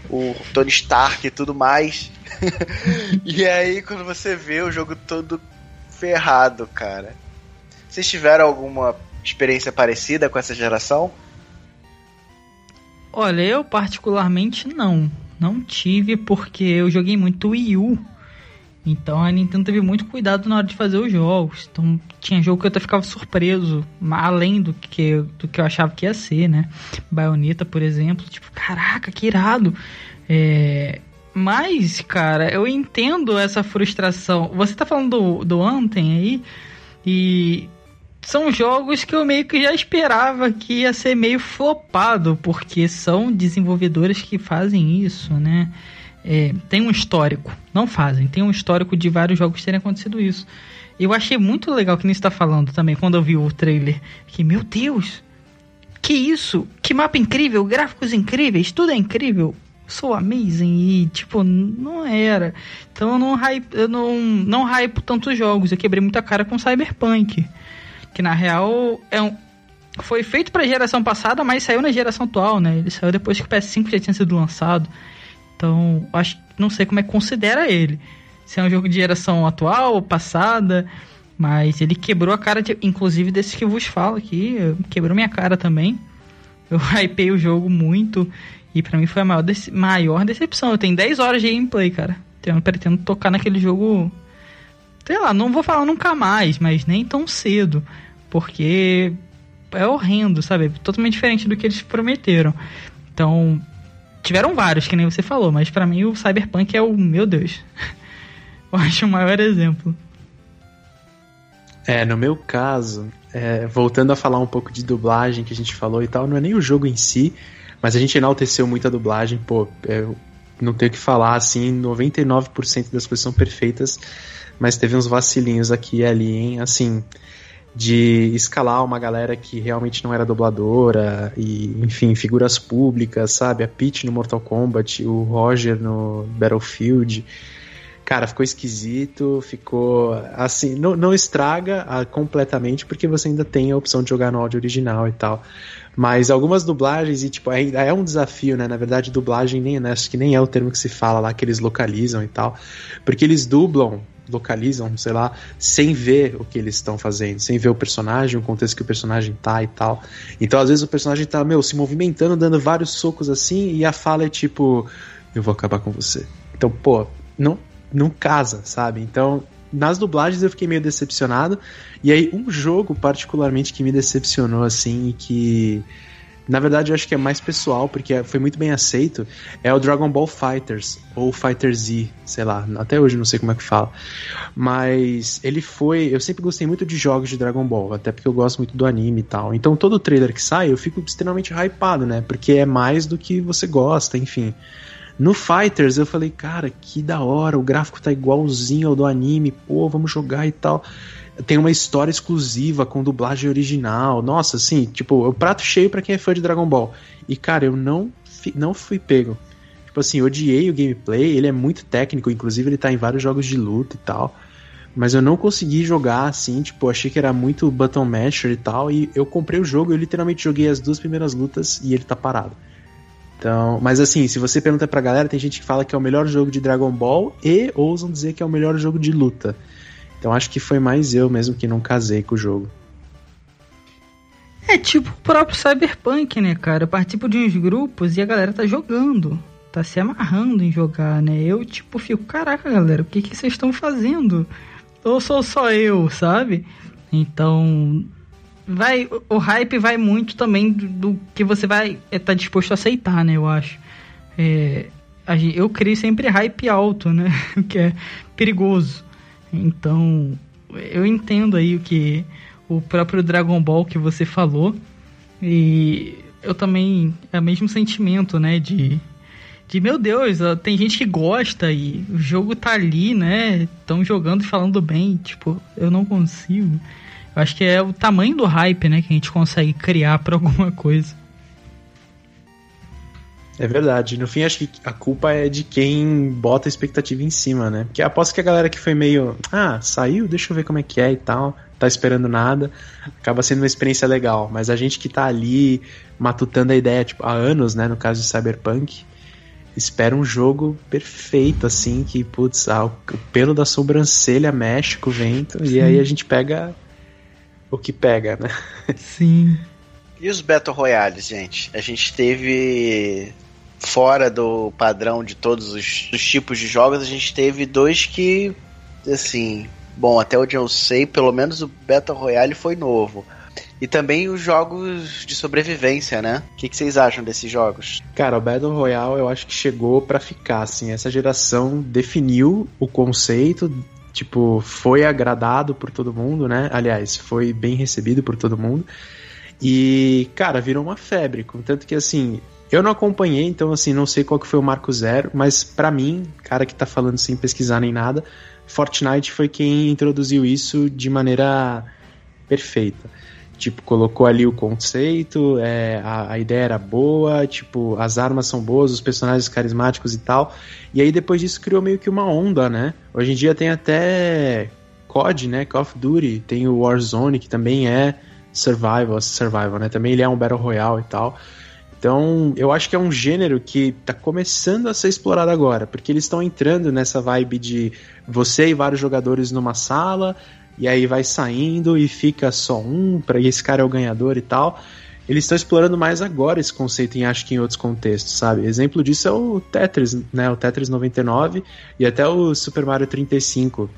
o Tony Stark e tudo mais. e aí quando você vê o jogo todo ferrado, cara. Vocês tiveram alguma experiência parecida com essa geração? Olha, eu particularmente não. Não tive porque eu joguei muito Wii U. Então a Nintendo teve muito cuidado na hora de fazer os jogos. Então tinha jogo que eu até ficava surpreso, além do que, do que eu achava que ia ser, né? Bayonetta, por exemplo, tipo, caraca, que irado. É, mas, cara, eu entendo essa frustração. Você tá falando do, do Anthem aí, e são jogos que eu meio que já esperava que ia ser meio flopado, porque são desenvolvedores que fazem isso, né? É, tem um histórico, não fazem, tem um histórico de vários jogos terem acontecido isso. Eu achei muito legal que nem está falando também, quando eu vi o trailer, que, meu Deus, que isso, que mapa incrível, gráficos incríveis, tudo é incrível sou amazing e, tipo, não era. Então eu não hype, eu não, não hype tantos jogos. Eu quebrei muita cara com Cyberpunk. Que na real é um, foi feito pra geração passada, mas saiu na geração atual, né? Ele saiu depois que o PS5 já tinha sido lançado. Então, acho não sei como é que considera ele. Se é um jogo de geração atual ou passada. Mas ele quebrou a cara, de, inclusive, desse que vos falo aqui. Quebrou minha cara também. Eu hypei o jogo muito. E para mim foi a maior, dece maior decepção. Eu tenho 10 horas de gameplay, cara. Então pretendo tocar naquele jogo. Sei lá, não vou falar nunca mais, mas nem tão cedo. Porque é horrendo, sabe? Totalmente diferente do que eles prometeram. Então, tiveram vários, que nem você falou, mas para mim o Cyberpunk é o, meu Deus. Eu acho o maior exemplo. É, no meu caso, é, voltando a falar um pouco de dublagem que a gente falou e tal, não é nem o jogo em si, mas a gente enalteceu muito a dublagem, pô, eu não tenho que falar, assim, 99% das coisas são perfeitas, mas teve uns vacilinhos aqui e ali, hein, assim, de escalar uma galera que realmente não era dubladora e, enfim, figuras públicas, sabe? A Peach no Mortal Kombat, o Roger no Battlefield, Cara, ficou esquisito, ficou assim, não, não estraga ah, completamente porque você ainda tem a opção de jogar no áudio original e tal. Mas algumas dublagens, e tipo, ainda é um desafio, né? Na verdade, dublagem nem, né? acho que nem é o termo que se fala lá, que eles localizam e tal. Porque eles dublam, localizam, sei lá, sem ver o que eles estão fazendo, sem ver o personagem, o contexto que o personagem tá e tal. Então, às vezes, o personagem tá, meu, se movimentando, dando vários socos assim, e a fala é tipo, eu vou acabar com você. Então, pô, não, não casa, sabe? Então, nas dublagens eu fiquei meio decepcionado. E aí, um jogo particularmente que me decepcionou, assim, e que. Na verdade, eu acho que é mais pessoal, porque foi muito bem aceito. É o Dragon Ball Fighters, ou Fighter Z, sei lá, até hoje não sei como é que fala. Mas ele foi. Eu sempre gostei muito de jogos de Dragon Ball, até porque eu gosto muito do anime e tal. Então todo trailer que sai, eu fico extremamente hypado, né? Porque é mais do que você gosta, enfim. No Fighters eu falei, cara, que da hora, o gráfico tá igualzinho ao do anime, pô, vamos jogar e tal. Tem uma história exclusiva com dublagem original. Nossa, assim, tipo, o prato cheio para quem é fã de Dragon Ball. E cara, eu não, não fui pego. Tipo assim, odiei o gameplay, ele é muito técnico, inclusive ele tá em vários jogos de luta e tal. Mas eu não consegui jogar assim, tipo, achei que era muito button masher e tal. E eu comprei o jogo, eu literalmente joguei as duas primeiras lutas e ele tá parado. Então, mas assim, se você pergunta pra galera, tem gente que fala que é o melhor jogo de Dragon Ball e ousam dizer que é o melhor jogo de luta. Então acho que foi mais eu mesmo que não casei com o jogo. É tipo o próprio Cyberpunk, né, cara? Eu participo de uns grupos e a galera tá jogando. Tá se amarrando em jogar, né? Eu, tipo, fico, caraca, galera, o que que vocês estão fazendo? Ou sou só eu, sabe? Então, vai o hype vai muito também do, do que você vai estar é, tá disposto a aceitar, né? Eu acho. É, eu crio sempre hype alto, né? que é perigoso. Então, eu entendo aí o que o próprio Dragon Ball que você falou e eu também é o mesmo sentimento, né? De de meu Deus, tem gente que gosta e o jogo tá ali, né? Estão jogando e falando bem, tipo, eu não consigo. Eu acho que é o tamanho do hype, né, que a gente consegue criar para alguma coisa. É verdade. No fim, acho que a culpa é de quem bota a expectativa em cima, né? Porque aposto que a galera que foi meio. Ah, saiu, deixa eu ver como é que é e tal. Tá esperando nada. Acaba sendo uma experiência legal. Mas a gente que tá ali matutando a ideia, tipo, há anos, né? No caso de Cyberpunk, espera um jogo perfeito, assim, que, putz, ah, o pelo da sobrancelha mexe com o vento. Sim. E aí a gente pega o que pega, né? Sim. E os Battle Royales, gente? A gente teve fora do padrão de todos os, os, tipos de jogos, a gente teve dois que, assim, bom, até onde eu sei, pelo menos o Battle Royale foi novo. E também os jogos de sobrevivência, né? O que, que, vocês acham desses jogos? Cara, o Battle Royale eu acho que chegou para ficar, assim. Essa geração definiu o conceito, tipo, foi agradado por todo mundo, né? Aliás, foi bem recebido por todo mundo. E, cara, virou uma febre, contanto que assim, eu não acompanhei, então assim, não sei qual que foi o marco zero, mas para mim, cara que tá falando sem pesquisar nem nada, Fortnite foi quem introduziu isso de maneira perfeita. Tipo, colocou ali o conceito, é, a, a, ideia era boa, tipo, as armas são boas, os personagens carismáticos e tal. E aí depois disso criou meio que uma onda, né? Hoje em dia tem até COD, né? Call of Duty, tem o Warzone, que também é survival, survival, né? Também ele é um Battle Royale e tal. Então, eu acho que é um gênero que tá começando a ser explorado agora, porque eles estão entrando nessa vibe de você e vários jogadores numa sala, e aí vai saindo e fica só um, para esse cara é o ganhador e tal. Eles estão explorando mais agora esse conceito em acho que em outros contextos, sabe? Exemplo disso é o Tetris, né? O Tetris 99 e até o Super Mario 35.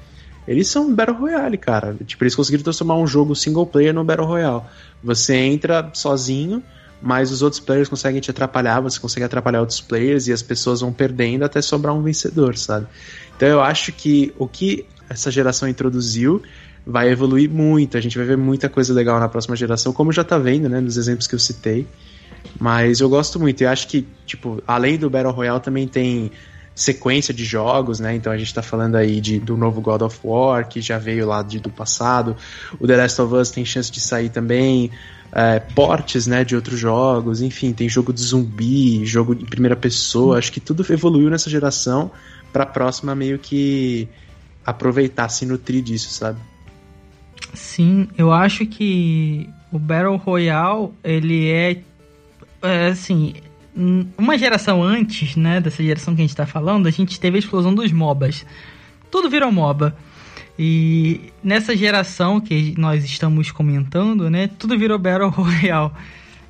eles são Battle Royale, cara. Tipo, eles conseguiram transformar um jogo single player no Battle Royale. Você entra sozinho, mas os outros players conseguem te atrapalhar, você consegue atrapalhar outros players e as pessoas vão perdendo até sobrar um vencedor, sabe? Então eu acho que o que essa geração introduziu vai evoluir muito, a gente vai ver muita coisa legal na próxima geração, como já tá vendo, né, nos exemplos que eu citei. Mas eu gosto muito, e acho que, tipo, além do Battle Royale também tem sequência de jogos, né? Então a gente tá falando aí de, do novo God of War, que já veio lá de, do passado. O The Last of Us tem chance de sair também. É, portes, né, de outros jogos. Enfim, tem jogo de zumbi, jogo de primeira pessoa. Acho que tudo evoluiu nessa geração pra próxima meio que aproveitar, se nutrir disso, sabe? Sim, eu acho que o Battle Royale, ele é, é assim, uma geração antes, né, dessa geração que a gente tá falando, a gente teve a explosão dos MOBAs. Tudo virou MOBA. E nessa geração que nós estamos comentando, né, tudo virou Battle Royale.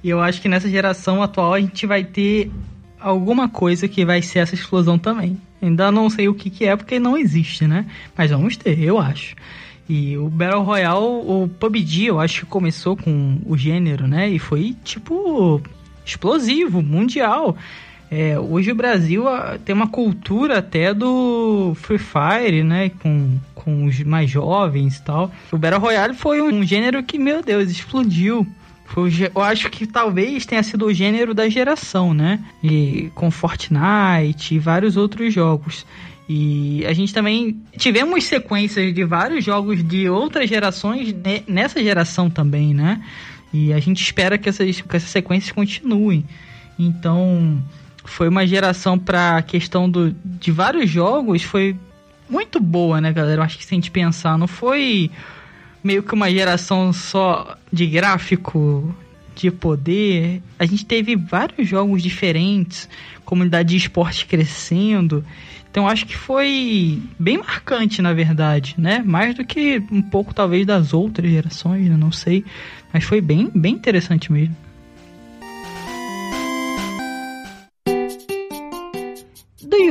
E eu acho que nessa geração atual a gente vai ter alguma coisa que vai ser essa explosão também. Ainda não sei o que, que é porque não existe, né? Mas vamos ter, eu acho. E o Battle Royale, o PUBG, eu acho que começou com o gênero, né? E foi tipo explosivo, mundial. É, hoje o Brasil ah, tem uma cultura até do Free Fire, né? Com, com os mais jovens e tal. O Battle Royale foi um gênero que, meu Deus, explodiu. Foi, eu acho que talvez tenha sido o gênero da geração, né? E com Fortnite e vários outros jogos. E a gente também tivemos sequências de vários jogos de outras gerações nessa geração também, né? E a gente espera que essas, que essas sequências continuem. Então, foi uma geração para a questão do, de vários jogos, foi muito boa, né, galera? Eu acho que se a gente pensar, não foi meio que uma geração só de gráfico, de poder. A gente teve vários jogos diferentes, comunidade de esporte crescendo. Então acho que foi bem marcante, na verdade, né? Mais do que um pouco talvez das outras gerações, né? não sei. Mas foi bem, bem interessante mesmo.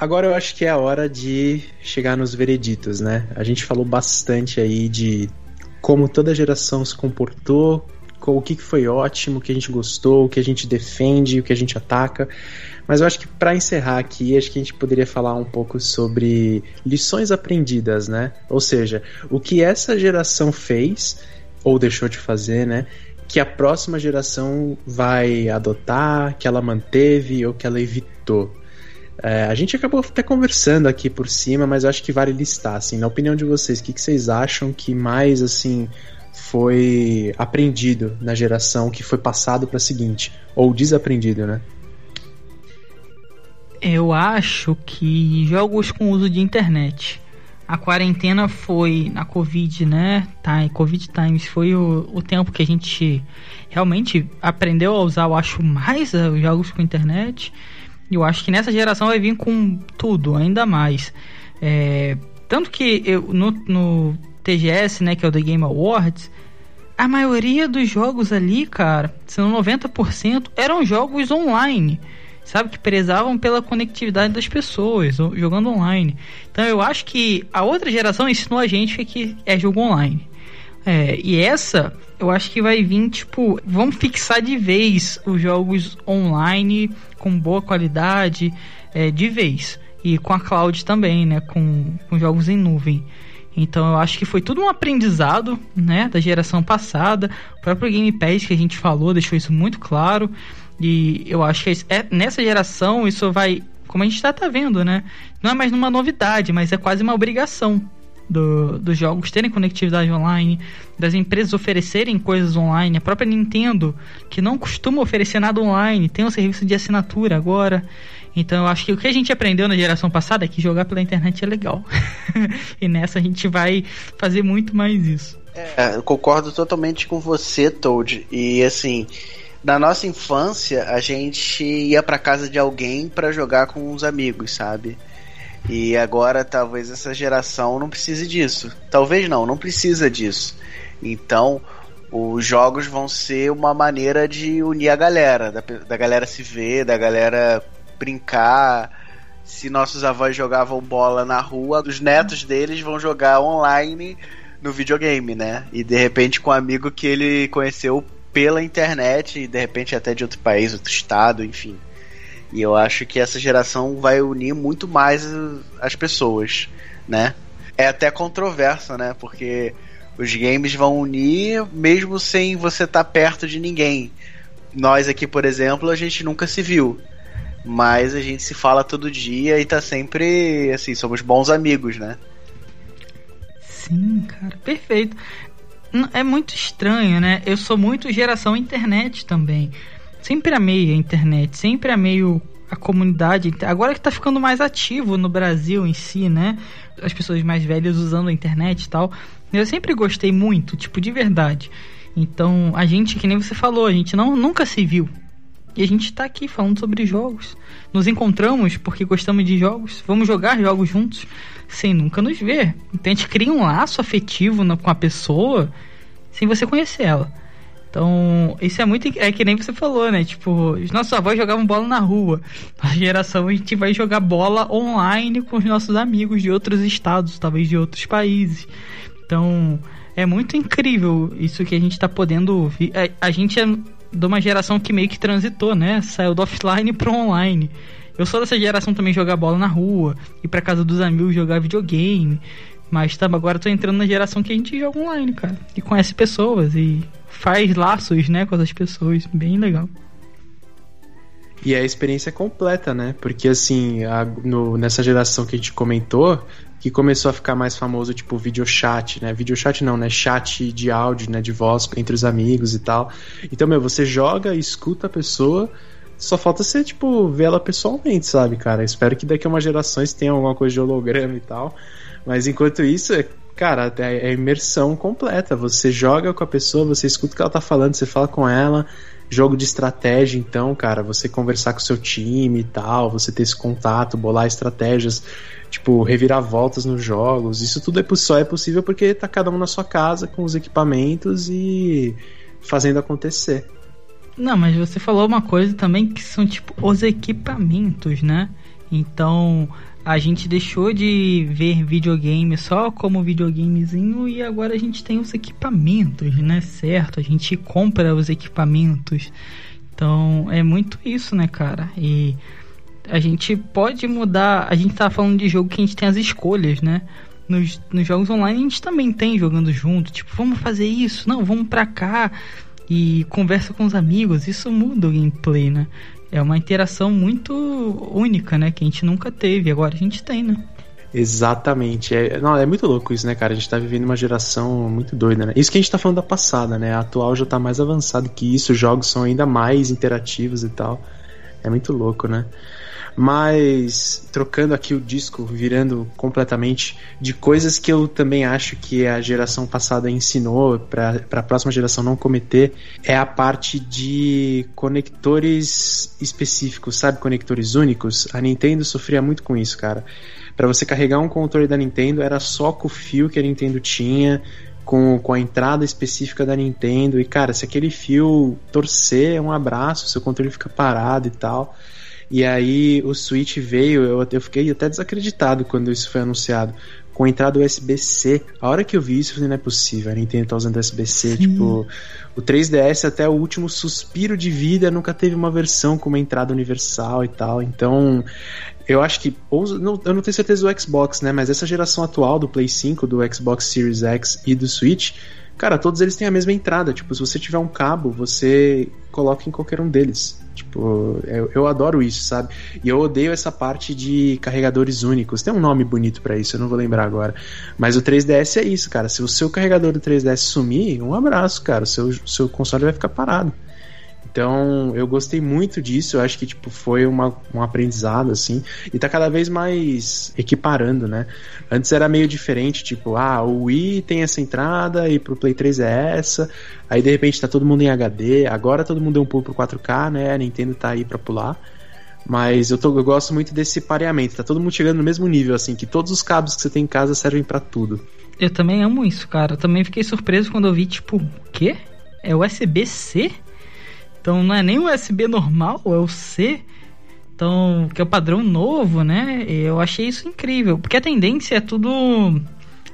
Agora eu acho que é a hora de chegar nos vereditos, né? A gente falou bastante aí de como toda geração se comportou, o que foi ótimo, o que a gente gostou, o que a gente defende, o que a gente ataca. Mas eu acho que para encerrar aqui, acho que a gente poderia falar um pouco sobre lições aprendidas, né? Ou seja, o que essa geração fez ou deixou de fazer, né? Que a próxima geração vai adotar, que ela manteve ou que ela evitou. É, a gente acabou até conversando aqui por cima, mas acho que vale listar, assim, na opinião de vocês, o que, que vocês acham que mais, assim, foi aprendido na geração que foi passado para a seguinte, ou desaprendido, né? Eu acho que jogos com uso de internet. A quarentena foi na Covid, né? Tá, Covid Times foi o, o tempo que a gente realmente aprendeu a usar, eu acho, mais os jogos com internet. Eu acho que nessa geração vai vir com tudo, ainda mais. É, tanto que eu, no, no TGS, né, que é o The Game Awards, a maioria dos jogos ali, cara, sendo 90%, eram jogos online sabe? Que prezavam pela conectividade das pessoas, jogando online. Então eu acho que a outra geração ensinou a gente que é jogo online. É, e essa, eu acho que vai vir, tipo, vamos fixar de vez os jogos online com boa qualidade, é, de vez. E com a cloud também, né? Com, com jogos em nuvem. Então eu acho que foi tudo um aprendizado, né, da geração passada. O próprio Game Pass que a gente falou deixou isso muito claro. E eu acho que é, nessa geração isso vai, como a gente está tá vendo, né? Não é mais uma novidade, mas é quase uma obrigação do, dos jogos terem conectividade online, das empresas oferecerem coisas online. A própria Nintendo, que não costuma oferecer nada online, tem um serviço de assinatura agora. Então eu acho que o que a gente aprendeu na geração passada é que jogar pela internet é legal. e nessa a gente vai fazer muito mais isso. É, eu concordo totalmente com você, Toad. E assim, na nossa infância, a gente ia para casa de alguém para jogar com uns amigos, sabe? E agora talvez essa geração não precise disso. Talvez não, não precisa disso. Então, os jogos vão ser uma maneira de unir a galera, da, da galera se ver, da galera brincar. Se nossos avós jogavam bola na rua, os netos deles vão jogar online no videogame, né? E de repente com um amigo que ele conheceu pela internet, e de repente até de outro país, outro estado, enfim. E eu acho que essa geração vai unir muito mais as pessoas, né? É até controverso, né? Porque os games vão unir mesmo sem você estar tá perto de ninguém. Nós aqui, por exemplo, a gente nunca se viu. Mas a gente se fala todo dia e tá sempre, assim, somos bons amigos, né? Sim, cara, perfeito. É muito estranho, né? Eu sou muito geração internet também. Sempre amei a internet, sempre amei o, a comunidade. Agora que tá ficando mais ativo no Brasil em si, né? As pessoas mais velhas usando a internet e tal. Eu sempre gostei muito, tipo, de verdade. Então, a gente, que nem você falou, a gente não, nunca se viu. E a gente tá aqui falando sobre jogos. Nos encontramos porque gostamos de jogos. Vamos jogar jogos juntos sem nunca nos ver. Então a gente cria um laço afetivo no, com a pessoa sem você conhecer ela. Então, isso é muito. É que nem você falou, né? Tipo, os nossos avós jogavam bola na rua. A geração a gente vai jogar bola online com os nossos amigos de outros estados, talvez de outros países. Então, é muito incrível isso que a gente está podendo ouvir. A, é, a, gente é de uma geração que meio que transitou, né? Saiu do offline pro online. Eu sou dessa geração também jogar bola na rua, ir pra casa dos amigos jogar videogame. Mas tá, agora tô entrando na geração que a gente joga online, cara. E conhece pessoas e faz laços, né, com as pessoas. Bem legal. E é a experiência completa, né? Porque assim, a, no, nessa geração que a gente comentou, que começou a ficar mais famoso, tipo, videochat, né? Videochat não, né? Chat de áudio, né? De voz entre os amigos e tal. Então, meu, você joga, escuta a pessoa só falta você, tipo, ver ela pessoalmente, sabe, cara? Espero que daqui a umas gerações tenha alguma coisa de holograma e tal. Mas enquanto isso, é, cara, é, é imersão completa. Você joga com a pessoa, você escuta o que ela tá falando, você fala com ela. Jogo de estratégia, então, cara, você conversar com o seu time e tal, você ter esse contato, bolar estratégias, tipo, revirar voltas nos jogos. Isso tudo é, só é possível porque tá cada um na sua casa com os equipamentos e fazendo acontecer. Não, mas você falou uma coisa também que são tipo os equipamentos, né? Então a gente deixou de ver videogame só como videogamezinho e agora a gente tem os equipamentos, né? Certo? A gente compra os equipamentos. Então é muito isso, né, cara? E a gente pode mudar. A gente tá falando de jogo que a gente tem as escolhas, né? Nos, nos jogos online a gente também tem jogando junto. Tipo, vamos fazer isso? Não, vamos pra cá e conversa com os amigos, isso muda o gameplay, né? É uma interação muito única, né? Que a gente nunca teve, agora a gente tem, né? Exatamente. É, não, é muito louco isso, né, cara? A gente tá vivendo uma geração muito doida, né? Isso que a gente tá falando da passada, né? A atual já tá mais avançado que isso, os jogos são ainda mais interativos e tal. É muito louco, né? Mas trocando aqui o disco, virando completamente de coisas que eu também acho que a geração passada ensinou para a próxima geração não cometer, é a parte de conectores específicos, sabe? Conectores únicos. A Nintendo sofria muito com isso, cara. Para você carregar um controle da Nintendo era só com o fio que a Nintendo tinha, com, com a entrada específica da Nintendo. E, cara, se aquele fio torcer, é um abraço, seu controle fica parado e tal. E aí o Switch veio, eu, eu fiquei até desacreditado quando isso foi anunciado. Com a entrada USB-C. A hora que eu vi isso, eu falei, não é possível, a Nintendo tá usando USB-C. Tipo, o 3DS até o último suspiro de vida nunca teve uma versão com uma entrada universal e tal. Então, eu acho que. Ou, não, eu não tenho certeza do Xbox, né? Mas essa geração atual do Play 5, do Xbox Series X e do Switch, cara, todos eles têm a mesma entrada. Tipo, se você tiver um cabo, você coloca em qualquer um deles. Tipo, eu, eu adoro isso, sabe? E eu odeio essa parte de carregadores únicos. Tem um nome bonito para isso, eu não vou lembrar agora. Mas o 3DS é isso, cara. Se o seu carregador do 3DS sumir, um abraço, cara. O seu, seu console vai ficar parado. Então, eu gostei muito disso, eu acho que tipo foi uma, um aprendizado assim, e tá cada vez mais equiparando, né? Antes era meio diferente, tipo, ah, o Wii tem essa entrada e pro Play 3 é essa, aí de repente tá todo mundo em HD, agora todo mundo deu um pulo pro 4K, né? A Nintendo tá aí para pular. Mas eu, tô, eu gosto muito desse pareamento, tá todo mundo chegando no mesmo nível, assim, que todos os cabos que você tem em casa servem para tudo. Eu também amo isso, cara. Eu também fiquei surpreso quando eu vi, tipo, o quê? É USB-C? Então não é nem USB normal, é o C. Então, que é o padrão novo, né? Eu achei isso incrível. Porque a tendência é tudo.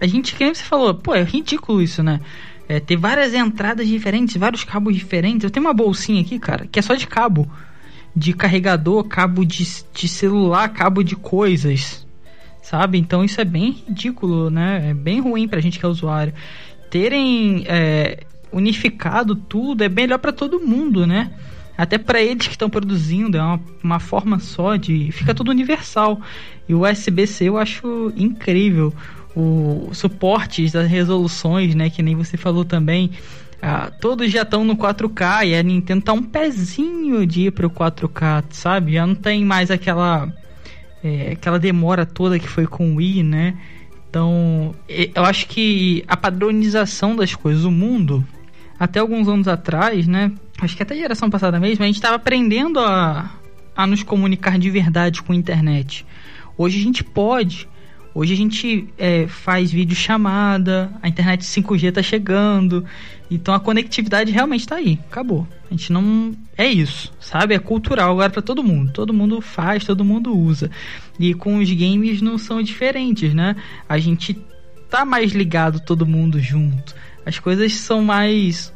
A gente, que você falou, pô, é ridículo isso, né? É, ter várias entradas diferentes, vários cabos diferentes. Eu tenho uma bolsinha aqui, cara, que é só de cabo. De carregador, cabo de, de celular, cabo de coisas. Sabe? Então isso é bem ridículo, né? É bem ruim pra gente que é usuário. Terem é, unificado tudo é melhor para todo mundo, né? Até para eles que estão produzindo, é uma, uma forma só de. Fica tudo universal. E o USB-C eu acho incrível. O suporte das resoluções, né? Que nem você falou também. Ah, todos já estão no 4K e a Nintendo tá um pezinho de ir pro 4K, sabe? Já não tem mais aquela. É, aquela demora toda que foi com o Wii, né? Então, eu acho que a padronização das coisas, o mundo, até alguns anos atrás, né? Acho que até a geração passada mesmo, a gente estava aprendendo a, a nos comunicar de verdade com a internet. Hoje a gente pode. Hoje a gente é, faz vídeo chamada, a internet 5G está chegando, então a conectividade realmente está aí, acabou. A gente não é isso, sabe? É cultural agora para todo mundo. Todo mundo faz, todo mundo usa. E com os games não são diferentes, né? A gente tá mais ligado todo mundo junto. As coisas são mais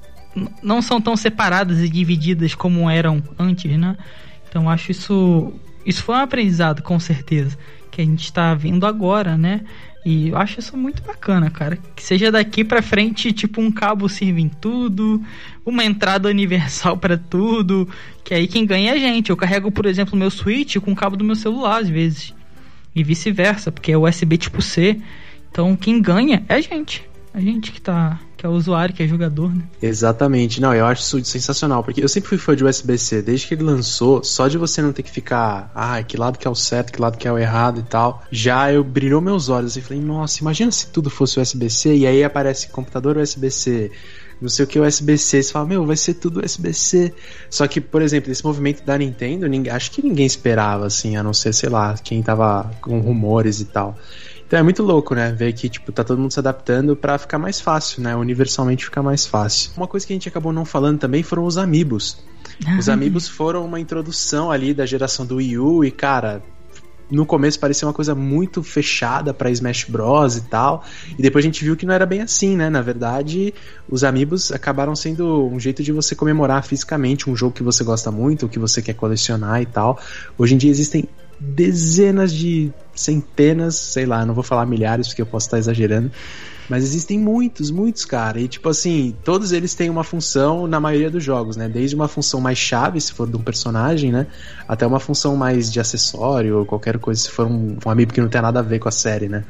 não são tão separadas e divididas como eram antes, né? Então acho isso isso foi um aprendizado com certeza que a gente está vendo agora, né? E eu acho isso muito bacana, cara. Que seja daqui para frente, tipo um cabo sirva em tudo, uma entrada universal para tudo, que aí quem ganha é a gente. Eu carrego, por exemplo, meu Switch com o cabo do meu celular às vezes. E vice-versa, porque é USB tipo C. Então quem ganha é a gente. A gente que tá que é o usuário, que é jogador, né? Exatamente. Não, eu acho isso sensacional, porque eu sempre fui fã de USB-C, desde que ele lançou, só de você não ter que ficar, ah, que lado que é o certo, que lado que é o errado e tal, já eu brilhou meus olhos e falei, nossa, imagina se tudo fosse USB-C e aí aparece computador USB-C, não sei o que USB-C, você fala, meu, vai ser tudo USB-C. Só que, por exemplo, esse movimento da Nintendo, ninguém, acho que ninguém esperava, assim, a não ser, sei lá, quem tava com rumores e tal. Então é muito louco, né? Ver que, tipo, tá todo mundo se adaptando para ficar mais fácil, né? Universalmente ficar mais fácil. Uma coisa que a gente acabou não falando também foram os amigos. Os amigos foram uma introdução ali da geração do Wii U e, cara, no começo parecia uma coisa muito fechada para Smash Bros e tal, e depois a gente viu que não era bem assim, né? Na verdade, os amigos acabaram sendo um jeito de você comemorar fisicamente um jogo que você gosta muito, que você quer colecionar e tal. Hoje em dia existem dezenas de centenas, sei lá, não vou falar milhares porque eu posso estar exagerando, mas existem muitos, muitos, cara. E tipo assim, todos eles têm uma função na maioria dos jogos, né? Desde uma função mais chave, se for de um personagem, né? Até uma função mais de acessório ou qualquer coisa, se for um, um amiibo que não tem nada a ver com a série, né?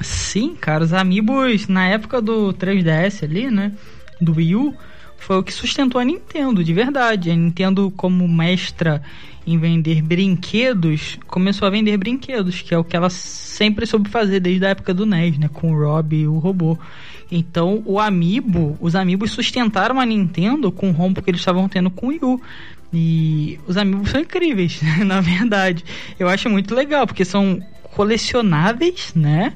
Sim, cara, os amiibos na época do 3DS ali, né? Do Wii U, foi o que sustentou a Nintendo, de verdade. A Nintendo, como mestra em vender brinquedos, começou a vender brinquedos, que é o que ela sempre soube fazer desde a época do NES, né? Com o Rob e o robô. Então, o Amiibo, os Amiibos sustentaram a Nintendo com o rombo que eles estavam tendo com o Wii U. E os Amiibos são incríveis, na verdade. Eu acho muito legal, porque são colecionáveis, né?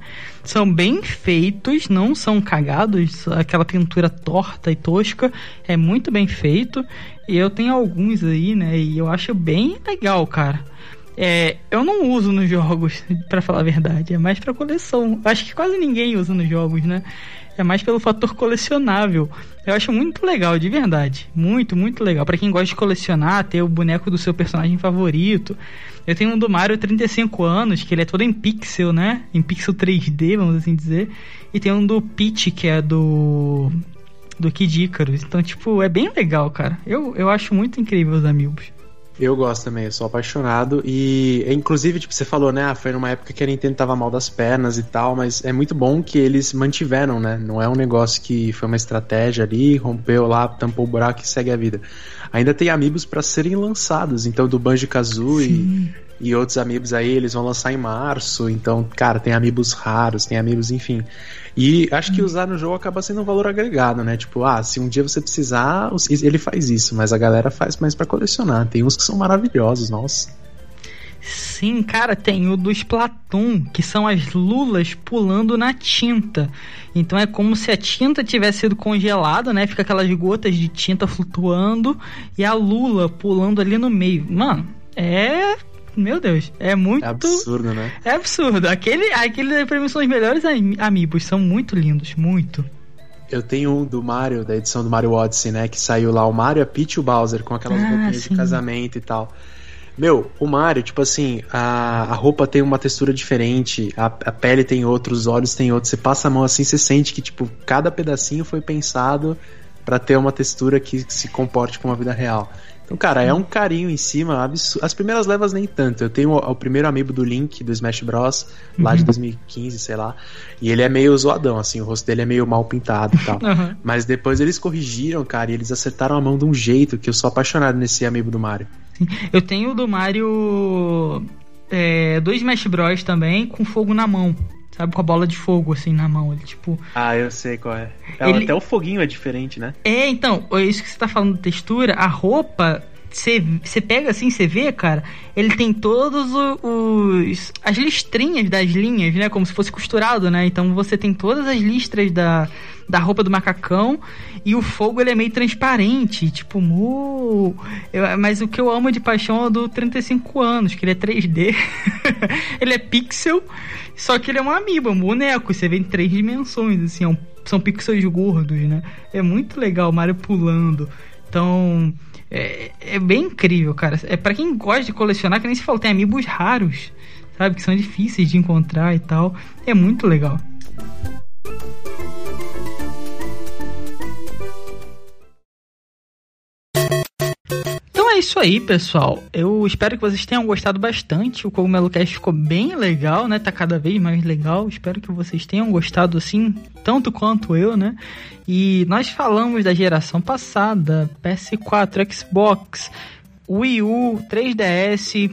São bem feitos, não são cagados. Aquela pintura torta e tosca é muito bem feito. E eu tenho alguns aí, né? E eu acho bem legal, cara. É, eu não uso nos jogos, para falar a verdade. É mais para coleção. Acho que quase ninguém usa nos jogos, né? É mais pelo fator colecionável. Eu acho muito legal, de verdade. Muito, muito legal. para quem gosta de colecionar, ter o boneco do seu personagem favorito. Eu tenho um do Mario 35 anos, que ele é todo em pixel, né? Em pixel 3D, vamos assim dizer. E tem um do Peach, que é do. Do Kid Icarus. Então, tipo, é bem legal, cara. Eu, eu acho muito incrível os amigos. Eu gosto também, eu sou apaixonado. E, inclusive, tipo, você falou, né? Ah, foi numa época que a Nintendo tava mal das pernas e tal, mas é muito bom que eles mantiveram, né? Não é um negócio que foi uma estratégia ali, rompeu lá, tampou o buraco e segue a vida. Ainda tem amigos para serem lançados, então do Banjo Kazooie e outros amigos aí, eles vão lançar em março. Então, cara, tem amigos raros, tem amigos, enfim. E acho que usar no jogo acaba sendo um valor agregado, né? Tipo, ah, se um dia você precisar, ele faz isso, mas a galera faz mais para colecionar. Tem uns que são maravilhosos, nossa. Sim, cara, tem o do Splatoon, que são as lulas pulando na tinta. Então é como se a tinta tivesse sido congelada, né? Fica aquelas gotas de tinta flutuando e a lula pulando ali no meio. Mano, é meu Deus, é muito. É absurdo, né? É absurdo. Aquele, aquele pra mim são os melhores amigos, são muito lindos, muito. Eu tenho um do Mario, da edição do Mario Odyssey, né? Que saiu lá o Mario, a Peach e o Bowser, com aquelas ah, roupinhas sim. de casamento e tal. Meu, o Mario, tipo assim, a, a roupa tem uma textura diferente, a, a pele tem outro, os olhos tem outro. Você passa a mão assim, você sente que, tipo, cada pedacinho foi pensado para ter uma textura que se comporte com a vida real. Então, cara, é um carinho em cima. As primeiras levas nem tanto. Eu tenho o, o primeiro amigo do Link, do Smash Bros, lá uhum. de 2015, sei lá. E ele é meio zoadão, assim, o rosto dele é meio mal pintado e tal. Uhum. Mas depois eles corrigiram, cara, e eles acertaram a mão de um jeito que eu sou apaixonado nesse amigo do Mario. Eu tenho do Mario. É, dois Smash Bros também, com fogo na mão sabe? Com a bola de fogo, assim, na mão. Ele, tipo. Ah, eu sei qual é. é ele... Até o foguinho é diferente, né? É, então, é isso que você tá falando de textura, a roupa. Você pega assim, você vê, cara, ele tem todos os. as listrinhas das linhas, né? Como se fosse costurado, né? Então você tem todas as listras da, da roupa do macacão e o fogo ele é meio transparente, tipo, mu. Mas o que eu amo de paixão é do 35 anos, que ele é 3D. ele é pixel, só que ele é um amiibo, um boneco, você vê em três dimensões, assim, é um, são pixels gordos, né? É muito legal o Mario pulando. Então, é, é bem incrível, cara. É para quem gosta de colecionar, que nem se falou, tem amigos raros, sabe? Que são difíceis de encontrar e tal. É muito legal. Isso aí, pessoal. Eu espero que vocês tenham gostado bastante. O Cogumelo Cast ficou bem legal, né? Tá cada vez mais legal. Espero que vocês tenham gostado assim, tanto quanto eu, né? E nós falamos da geração passada, PS4, Xbox, Wii U, 3DS.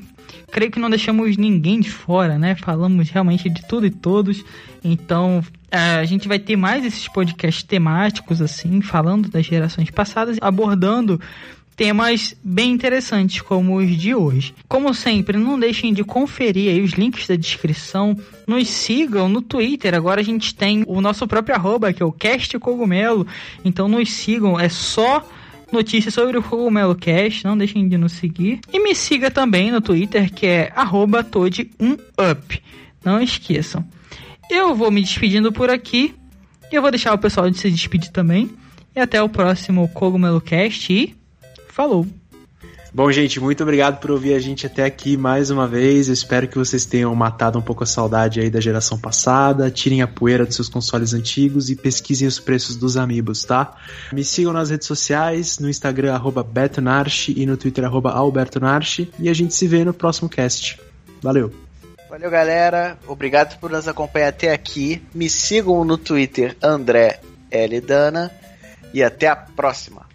Creio que não deixamos ninguém de fora, né? Falamos realmente de tudo e todos. Então, é, a gente vai ter mais esses podcasts temáticos, assim, falando das gerações passadas, abordando temas bem interessantes como os de hoje. Como sempre, não deixem de conferir aí os links da descrição, nos sigam no Twitter, agora a gente tem o nosso próprio arroba, que é o Cast Cogumelo, então nos sigam, é só notícias sobre o Cogumelo Cast, não deixem de nos seguir. E me siga também no Twitter, que é arroba Toad1up. Não esqueçam. Eu vou me despedindo por aqui, eu vou deixar o pessoal de se despedir também. E até o próximo Cogumelo Cast e Falou! Bom, gente, muito obrigado por ouvir a gente até aqui mais uma vez. Eu espero que vocês tenham matado um pouco a saudade aí da geração passada. Tirem a poeira dos seus consoles antigos e pesquisem os preços dos amigos, tá? Me sigam nas redes sociais, no Instagram, arroba BetoNarchi e no Twitter, arroba AlbertoNarchi. E a gente se vê no próximo cast. Valeu! Valeu, galera. Obrigado por nos acompanhar até aqui. Me sigam no Twitter, André L. Dana. E até a próxima.